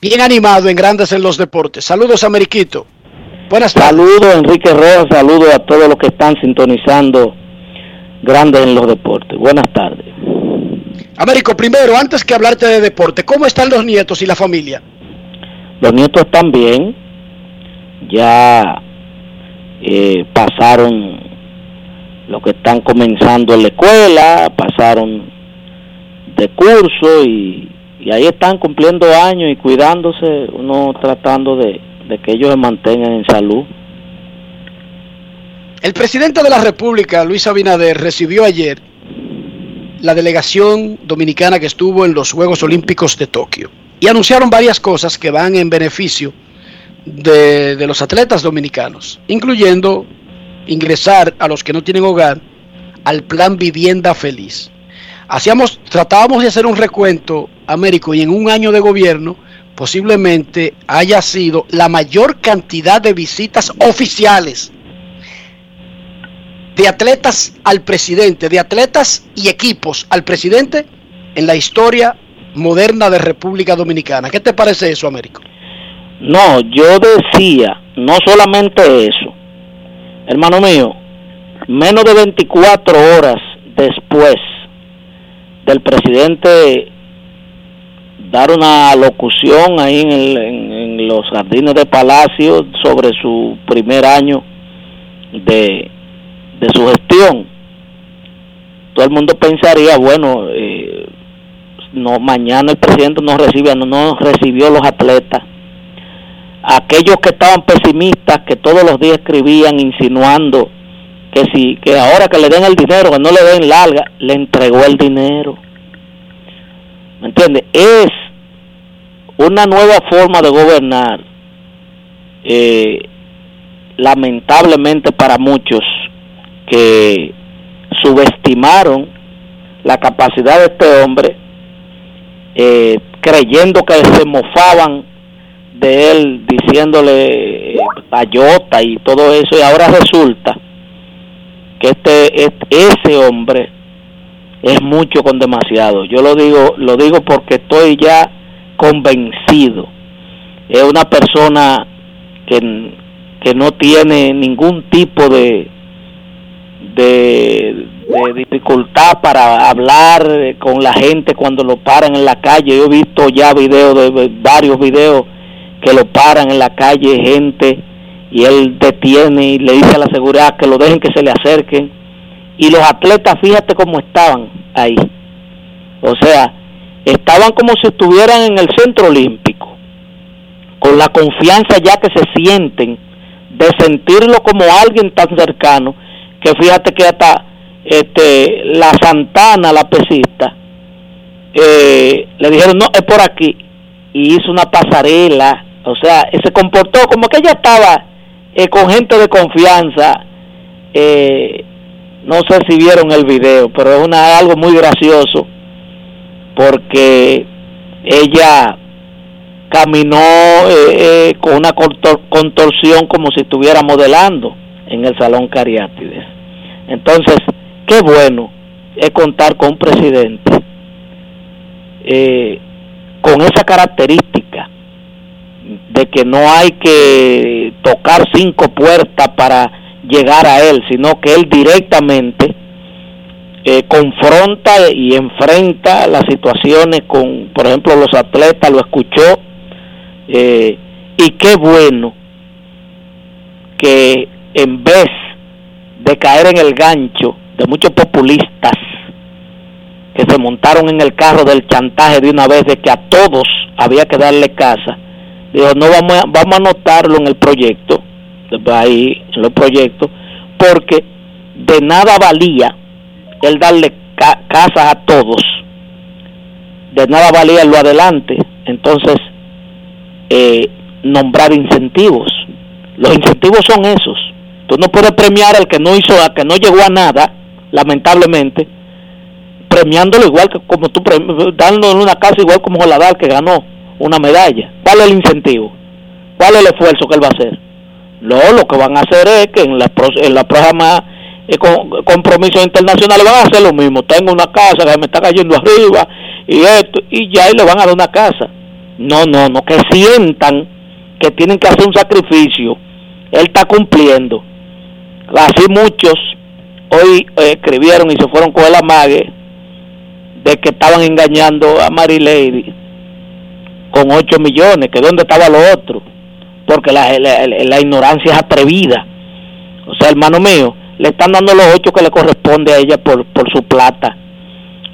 bien animado en Grandes en los Deportes. Saludos, Ameriquito. Buenas tardes. Saludos, Enrique Rojas. Saludos a todos los que están sintonizando Grandes en los Deportes. Buenas tardes. Américo, primero, antes que hablarte de deporte, ¿cómo están los nietos y la familia? Los nietos están bien. Ya eh, pasaron los que están comenzando en la escuela, pasaron de curso y, ahí están cumpliendo años y cuidándose, uno tratando de, de que ellos se mantengan en salud. El presidente de la República, Luis Abinader, recibió ayer la delegación dominicana que estuvo en los Juegos Olímpicos de Tokio y anunciaron varias cosas que van en beneficio de, de los atletas dominicanos, incluyendo ingresar a los que no tienen hogar al plan Vivienda Feliz. Hacíamos, tratábamos de hacer un recuento, Américo, y en un año de gobierno posiblemente haya sido la mayor cantidad de visitas oficiales de atletas al presidente, de atletas y equipos al presidente en la historia moderna de República Dominicana. ¿Qué te parece eso, Américo? No, yo decía, no solamente eso, hermano mío, menos de 24 horas después del presidente dar una locución ahí en, los jardines de Palacio sobre su primer año de, de su gestión. Todo el mundo pensaría, bueno, eh, no mañana el presidente no recibe, no, no recibió los atletas. Aquellos que estaban pesimistas, que todos los días escribían insinuando que si que ahora que le den el dinero, que no le den larga, le entregó el dinero. ¿Me entiende? Es una nueva forma de gobernar, eh, lamentablemente para muchos, que subestimaron la capacidad de este hombre, eh, creyendo que se mofaban de él, diciéndole eh, payota y todo eso, y ahora resulta que este, es- ese hombre es mucho con demasiado. Yo lo digo, lo digo porque estoy ya convencido. Es una persona que, que no tiene ningún tipo de, de, dificultad para hablar eh, con la gente cuando lo paran en la calle. Yo he visto ya videos de de varios videos que lo paran en la calle gente y él detiene y le dice a la seguridad que lo dejen que se le acerquen. Y los atletas fíjate cómo estaban ahí. O sea estaban como si estuvieran en el centro olímpico con la confianza ya que se sienten de sentirlo como alguien tan cercano que fíjate que hasta este la Santana la pesista eh, le dijeron no es por aquí y hizo una pasarela o sea se comportó como que ella estaba eh, con gente de confianza eh, no sé si vieron el video pero es una algo muy gracioso porque ella caminó eh, eh, con una contor- contorsión como si estuviera modelando en el salón Cariátides. Entonces, qué bueno es contar con un presidente eh, con esa característica de que no hay que tocar cinco puertas para llegar a él, sino que él directamente eh, confronta y enfrenta las situaciones con, por ejemplo, los atletas, lo escuchó, eh, y qué bueno que en vez de caer en el gancho de muchos populistas que se montaron en el carro del chantaje de una vez de que a todos había que darle casa, no vamos a, vamos a anotarlo en el proyecto, ahí en los proyectos, porque de nada valía el darle ca- casas a todos, de nada valía lo adelante, entonces eh, nombrar incentivos. Los incentivos son esos. Tú no puedes premiar al que no hizo, al que no llegó a nada, lamentablemente, premiándolo igual que como tú, dándole una casa igual como Joladal que ganó una medalla. ¿Cuál es el incentivo? ¿Cuál es el esfuerzo que él va a hacer? No, lo que van a hacer es que en la, en la próxima eh, con- compromisos internacionales van a hacer lo mismo. Tengo una casa que me está cayendo arriba y esto, y ya y le van a dar una casa. No, no, no, que sientan que tienen que hacer un sacrificio. Él está cumpliendo. Así muchos hoy eh, escribieron y se fueron con el amague de que estaban engañando a Mary Lady con 8 millones, que dónde estaba lo otro, porque la, la, la ignorancia es atrevida. O sea, hermano mío, le están dando los 8 que le corresponde a ella por, por su plata.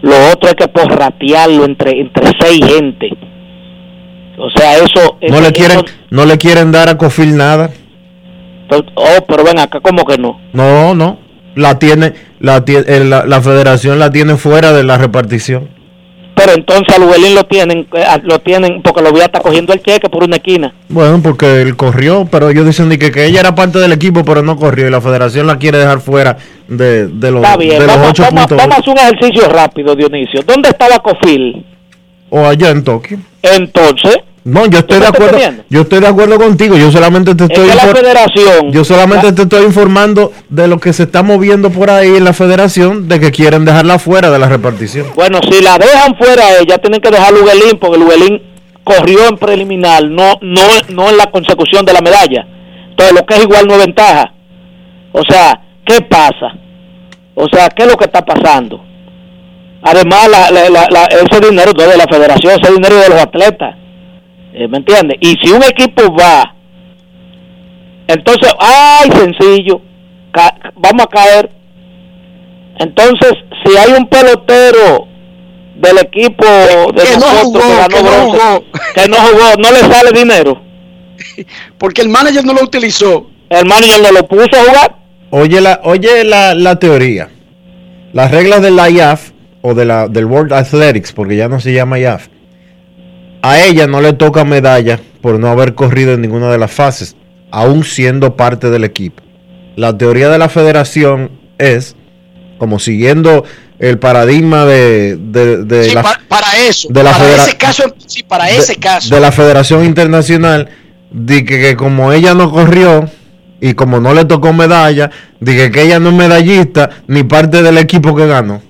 Lo otro es que porratearlo entre, entre seis gente. O sea, eso... No le quieren, eso- no le quieren dar a Cofil nada. oh, pero ven acá, ¿cómo que no? No, no. La tiene, la, eh, la, la federación la tiene fuera de la repartición. Pero entonces a Lubelín lo tienen, eh, lo tienen porque lo voy a estar cogiendo el cheque por una esquina. Bueno, porque él corrió, pero ellos dicen que, que ella era parte del equipo, pero no corrió y la federación la quiere dejar fuera de, de los, Está bien, de los vamos, ocho vamos- puntos. vamos a hacer un ejercicio rápido, Dionisio. ¿Dónde estaba Cofil? O allá en Tokio. Entonces, No, yo estoy ¿Tú de acuerdo. Yo estoy de acuerdo contigo. Yo solamente te Es estoy que la infor- federación- Yo solamente la- te estoy informando de lo que se está moviendo por ahí en la federación de que quieren dejarla fuera de la repartición. Bueno, si la dejan fuera ella, tienen que dejar a Luguelín, porque Luguelín corrió en preliminar, no, no, no en la consecución de la medalla. Entonces, lo que es igual no es ventaja. O sea, ¿qué pasa? O sea, ¿qué es lo que está pasando? Además, la, la- la- la- ese dinero no es de la federación, ese dinero es de los atletas. Eh, ¿Me entiendes? Y si un equipo va, entonces, ¡ay, sencillo! ca- vamos a caer. Entonces, si hay un pelotero del equipo de que no nosotros jugó, que ganó que no bronce, jugó. que no jugó, no le sale dinero. Porque el manager no lo utilizó. El manager no lo puso a jugar. Oye la, oye la, la teoría. Las reglas de la IAF o de la, del World Athletics, porque ya no se llama IAF, a ella no le toca medalla por no haber corrido en ninguna de las fases, aún siendo parte del equipo. La teoría de la federación es, como siguiendo el paradigma de, de- de Sí, la, pa- para eso, de la para federa- ese caso, sí, para de- ese caso. de la Federación Internacional, de que, que como ella no corrió y como no le tocó medalla, dije que ella no es medallista ni parte del equipo que ganó.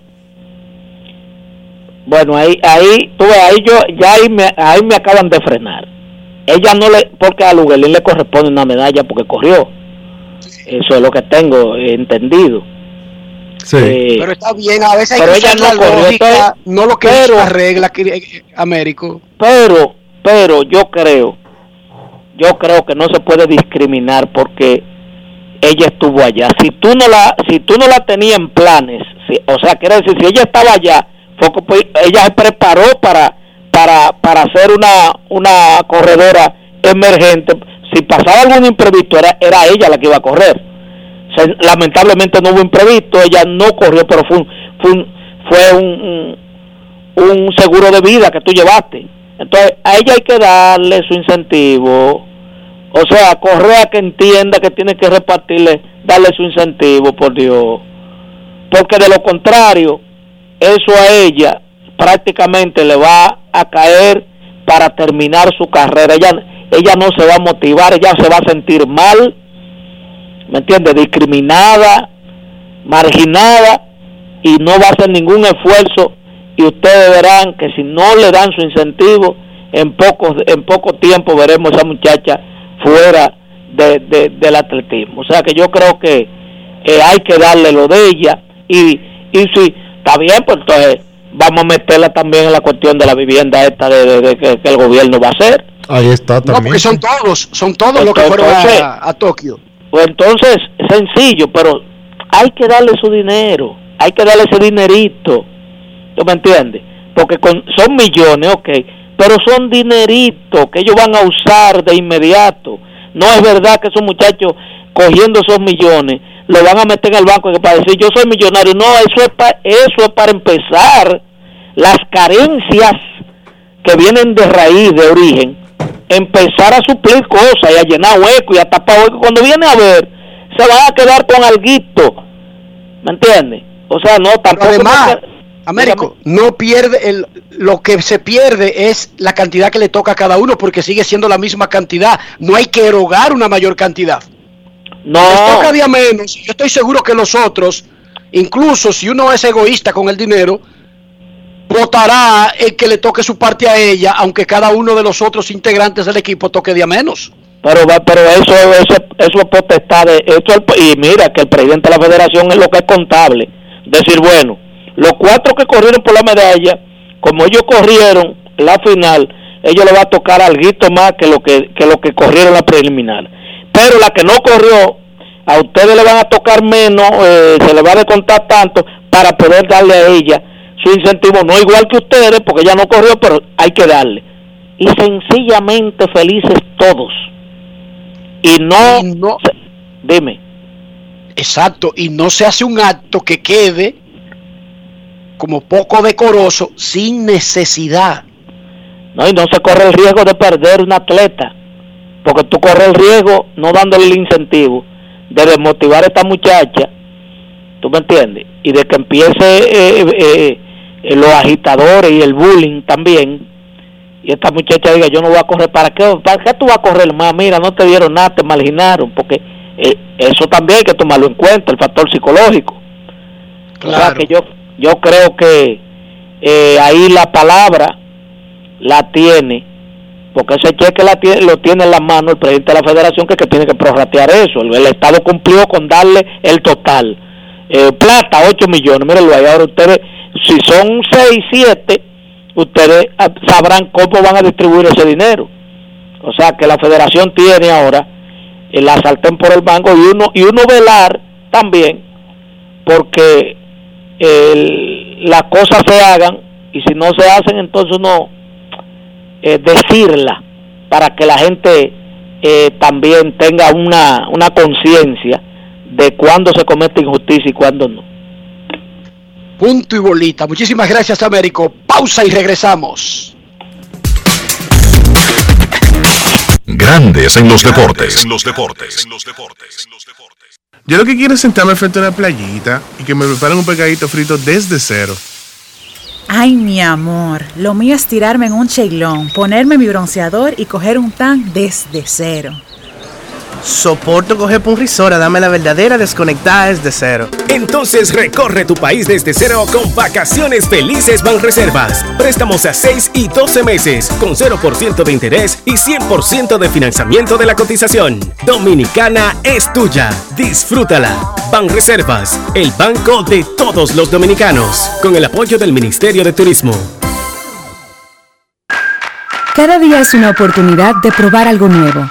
Bueno, ahí, ahí, tú ves, ahí yo, ya ahí me, ahí me acaban de frenar. Ella no le, porque a Luguelín le corresponde una medalla porque corrió. Eso es lo que tengo entendido. Eh, pero está bien, a veces hay pero que ella no corrió, lógica, entonces, no lo que pero- es la regla, que- eh, Américo. pero pero yo creo yo creo que no se puede discriminar porque ella estuvo allá si tú no la si tú no la tenías en planes si- o sea quiere decir si ella estaba allá que, pues, ella se preparó para para para ser una una corredora emergente si pasaba algún imprevisto era era ella la que iba a correr lamentablemente no hubo imprevisto ella no corrió pero fue un, fue un, fue un un seguro de vida que tú llevaste. Entonces, a ella hay que darle su incentivo. O sea, Correa que entienda que tiene que repartirle, darle su incentivo, por Dios. Porque de lo contrario, eso a ella prácticamente le va a caer para terminar su carrera. Ella, ella no se va a motivar, ella se va a sentir mal, ¿me entiendes? Discriminada, marginada y no va a hacer ningún esfuerzo y ustedes verán que si no le dan su incentivo en poco en poco tiempo veremos a esa muchacha fuera de, de- del atletismo o sea que yo creo que eh, hay que darle lo de ella y y si está bien pues entonces vamos a meterla también en la cuestión de la vivienda esta de, de- de que, que el gobierno va a hacer Ahí está No, también. porque son todos, son todos los que fueron Entonces- a, a Tokio. Pues entonces, sencillo, pero hay que darle su dinero, hay que darle ese dinerito, ¿tú me entiendes? Porque con, son millones, ok, pero son dineritos que ellos van a usar de inmediato. No es verdad que esos muchachos cogiendo esos millones lo van a meter en el banco para decir yo soy millonario. No, eso es, pa- eso es para empezar las carencias que vienen de raíz, de origen, empezar a suplir cosas y a llenar huecos y a tapar huecos. Cuando viene a ver, se van a quedar con alguito. ¿Me entiendes? O sea, no, tampoco. además, no Américo, no pierde, el, lo que se pierde es la cantidad que le toca a cada uno porque sigue siendo la misma cantidad. No hay que erogar una mayor cantidad. No. Les toca día menos. Yo estoy seguro que los otros, incluso si uno es egoísta con el dinero, votará el que le toque su parte a ella, aunque cada uno de los otros integrantes del equipo toque día menos. Pero, pero eso, eso, eso es potestad de. Esto es- y mira que el presidente de la federación es lo que es contable. Decir, bueno, los cuatro que corrieron por la medalla, como ellos corrieron la final, ellos le va a tocar algo más que lo que, que lo que corrieron la preliminar. Pero la que no corrió, a ustedes le van a tocar menos, eh, se le va a descontar tanto para poder darle a ella su incentivo, no igual que ustedes, porque ella no corrió, pero hay que darle. Y sencillamente felices todos. Y no, se- dime. Exacto, y no se hace un acto que quede como poco decoroso sin necesidad. No, y no se corre el riesgo de perder un atleta, porque tú corres el riesgo no dándole el incentivo de desmotivar a esta muchacha, ¿tú me entiendes? Y de que empiece eh, eh, eh, los agitadores y el bullying también, y esta muchacha diga, yo no voy a correr, ¿para qué, para qué tú vas a correr más? Mira, no te dieron nada, te marginaron, porque eso también hay que tomarlo en cuenta, el factor psicológico. O sea que yo, yo creo que ahí la palabra la tiene, porque ese cheque la tiene, lo tiene en la mano el presidente de la federación que, que tiene que prorratear eso. El, Estado cumplió con darle el total. Eh, plata, 8 millones, mírenlo ahí. Ahora ustedes, si son 6, 7, ustedes ah, sabrán cómo van a distribuir ese dinero. O sea que la federación tiene ahora la sartén por el banco y uno, y uno velar también porque el, las cosas se hagan y si no se hacen entonces uno eh, decirla para que la gente eh, también tenga una, una conciencia de cuándo se comete injusticia y cuándo no. Punto y bolita. Muchísimas gracias, Américo. Pausa y regresamos. Grandes en los deportes. los deportes. los deportes. Yo lo que quiero es sentarme frente a una playita y que me preparen un pecadito frito desde cero. Ay, mi amor, lo mío es tirarme en un cheilón, ponerme mi bronceador y coger un tan desde cero. Soporto coger por un risora, dame la verdadera desconectada desde cero. Entonces recorre tu país desde cero con vacaciones felices Banreservas. Préstamos a 6 y 12 meses con 0% de interés y 100% de financiamiento de la cotización. Dominicana es tuya. Disfrútala. Banreservas, el banco de todos los dominicanos. Con el apoyo del Ministerio de Turismo. Cada día es una oportunidad de probar algo nuevo.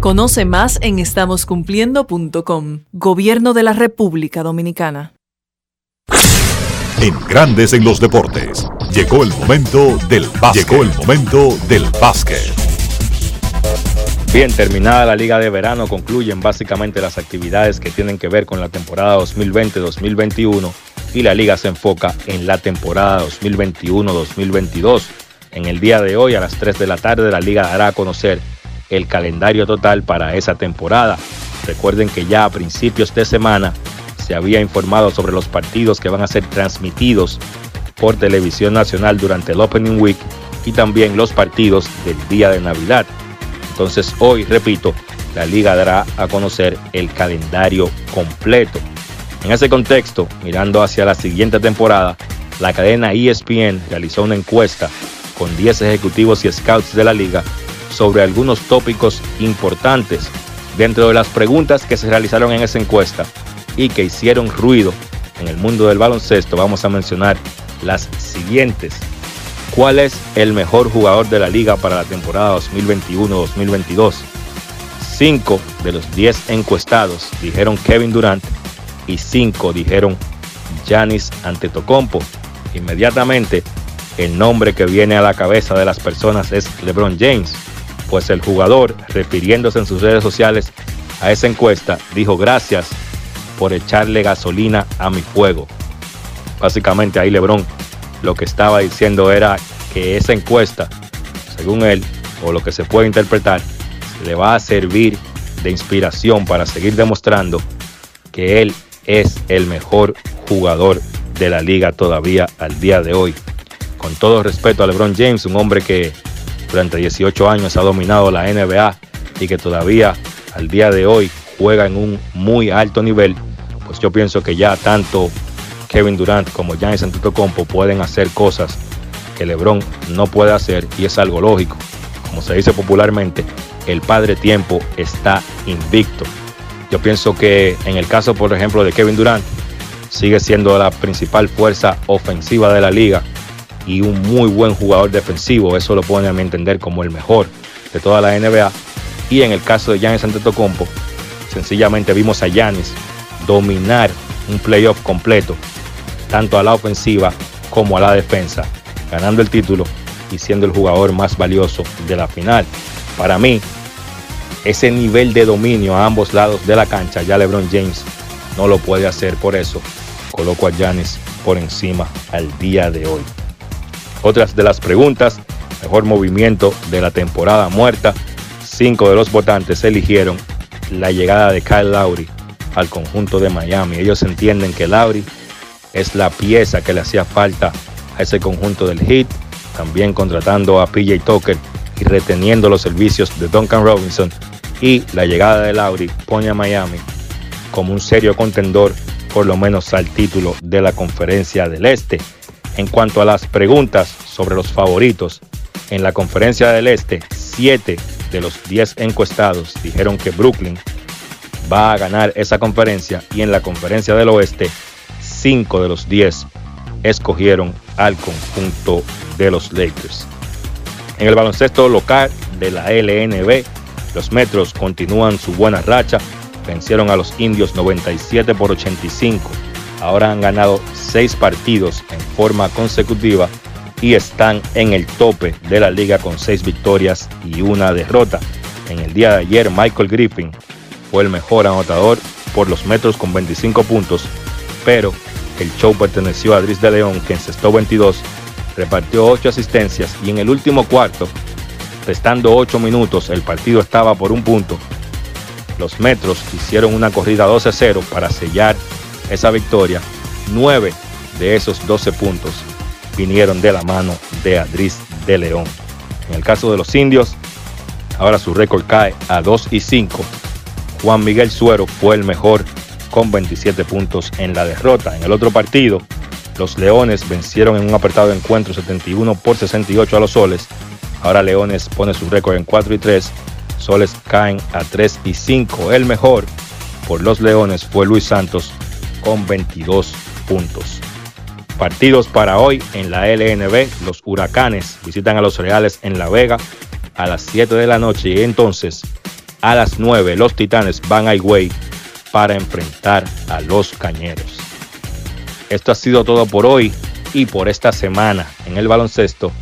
Conoce más en estamoscumpliendo.com. Gobierno de la República Dominicana. En Grandes en los deportes. Llegó el momento del básquet. Llegó el momento del básquet. Bien, terminada la liga de verano, concluyen básicamente las actividades que tienen que ver con la temporada 2020-2021 y la liga se enfoca en la temporada 2021-2022. En el día de hoy a las 3 de la tarde la liga dará a conocer el calendario total para esa temporada. Recuerden que ya a principios de semana se había informado sobre los partidos que van a ser transmitidos por televisión nacional durante el Opening Week y también los partidos del día de Navidad. Entonces hoy, repito, la liga dará a conocer el calendario completo. En ese contexto, mirando hacia la siguiente temporada, la cadena ESPN realizó una encuesta con 10 ejecutivos y scouts de la liga sobre algunos tópicos importantes. Dentro de las preguntas que se realizaron en esa encuesta y que hicieron ruido en el mundo del baloncesto, vamos a mencionar las siguientes. ¿Cuál es el mejor jugador de la liga para la temporada 2021-2022? Cinco de los 10 encuestados dijeron Kevin Durant y cinco dijeron Giannis Antetokounmpo. Inmediatamente el nombre que viene a la cabeza de las personas es LeBron James pues el jugador, refiriéndose en sus redes sociales a esa encuesta, dijo gracias por echarle gasolina a mi fuego. Básicamente ahí Lebron lo que estaba diciendo era que esa encuesta, según él, o lo que se puede interpretar, le va a servir de inspiración para seguir demostrando que él es el mejor jugador de la liga todavía al día de hoy. Con todo respeto a LeBron James, un hombre que durante 18 años ha dominado la NBA y que todavía al día de hoy juega en un muy alto nivel, pues yo pienso que ya tanto Kevin Durant como Giannis Antetokounmpo pueden hacer cosas que LeBron no puede hacer y es algo lógico. Como se dice popularmente, el padre tiempo está invicto. Yo pienso que en el caso, por ejemplo, de Kevin Durant, sigue siendo la principal fuerza ofensiva de la liga y un muy buen jugador defensivo. Eso lo pone a mi entender como el mejor de toda la NBA. Y en el caso de Giannis Antetokounmpo, sencillamente vimos a Giannis dominar un playoff completo tanto a la ofensiva como a la defensa, ganando el título y siendo el jugador más valioso de la final. Para mí, ese nivel de dominio a ambos lados de la cancha, ya LeBron James no lo puede hacer. Por eso, coloco a Giannis por encima al día de hoy. Otras de las preguntas, mejor movimiento de la temporada muerta. Cinco de los votantes eligieron la llegada de Kyle Lowry al conjunto de Miami. Ellos entienden que Lowry es la pieza que le hacía falta a ese conjunto del Heat, también contratando a PJ Tucker y reteniendo los servicios de Duncan Robinson y la llegada de Lowry pone a Miami como un serio contendor por lo menos al título de la conferencia del Este. En cuanto a las preguntas sobre los favoritos, en la conferencia del Este, 7 de los 10 encuestados dijeron que Brooklyn va a ganar esa conferencia y en la conferencia del Oeste, 5 de los 10 escogieron al conjunto de los Lakers. En el baloncesto local de la LNB, los Metros continúan su buena racha, vencieron a los Indios 97 por 85. Ahora han ganado 6 partidos en forma consecutiva y están en el tope de la liga con 6 victorias y una derrota. En el día de ayer, Michael Griffin fue el mejor anotador por los Metros con 25 puntos, pero el show perteneció a Dries de León, que encestó 22, repartió 8 asistencias y en el último cuarto, restando 8 minutos, el partido estaba por un punto. Los Metros hicieron una corrida 12-0 para sellar esa victoria. 9 de esos 12 puntos vinieron de la mano de Adris de León. En el caso de los indios, ahora su récord cae a 2 y 5. Juan Miguel Suero fue el mejor con 27 puntos en la derrota. En el otro partido, los Leones vencieron en un apretado encuentro 71 por 68 a los Soles. Ahora Leones pone su récord en 4 y 3. Soles caen a 3 y 5. El mejor por los Leones fue Luis Santos con 22 puntos. Partidos para hoy en la LNB. Los Huracanes visitan a los Reales en La Vega a las 7 de la noche y entonces a las 9 los Titanes van a Higüey para enfrentar a los Cañeros. Esto ha sido todo por hoy y por esta semana en el baloncesto.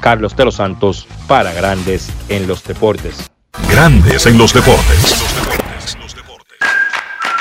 Carlos de los Santos para Grandes en los Deportes. Grandes en los Deportes.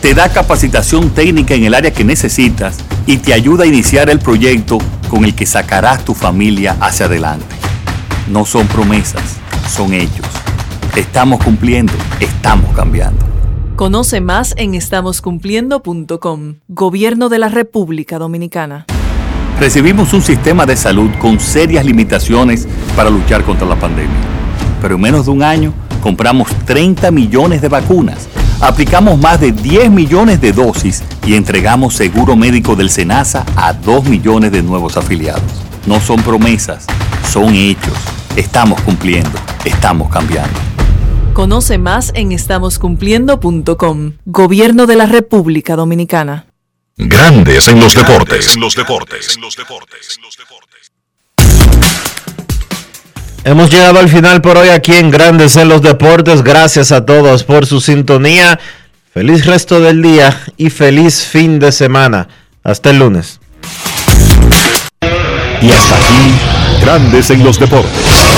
te da capacitación técnica en el área que necesitas y te ayuda a iniciar el proyecto con el que sacarás tu familia hacia adelante. No son promesas, son hechos. Estamos cumpliendo, estamos cambiando. Conoce más en estamoscumpliendo.com. Gobierno de la República Dominicana. Recibimos un sistema de salud con serias limitaciones para luchar contra la pandemia. Pero en menos de un año compramos 30 millones de vacunas, aplicamos más de 10 millones de dosis y entregamos seguro médico del SENASA a 2 millones de nuevos afiliados. No son promesas, son hechos. Estamos cumpliendo, estamos cambiando. Conoce más en estamoscumpliendo.com. Gobierno de la República Dominicana. Grandes en los deportes. En los deportes. Hemos llegado al final por hoy aquí en Grandes en los Deportes. Gracias a todos por su sintonía. Feliz resto del día y feliz fin de semana. Hasta el lunes. Y hasta aquí, Grandes en los Deportes.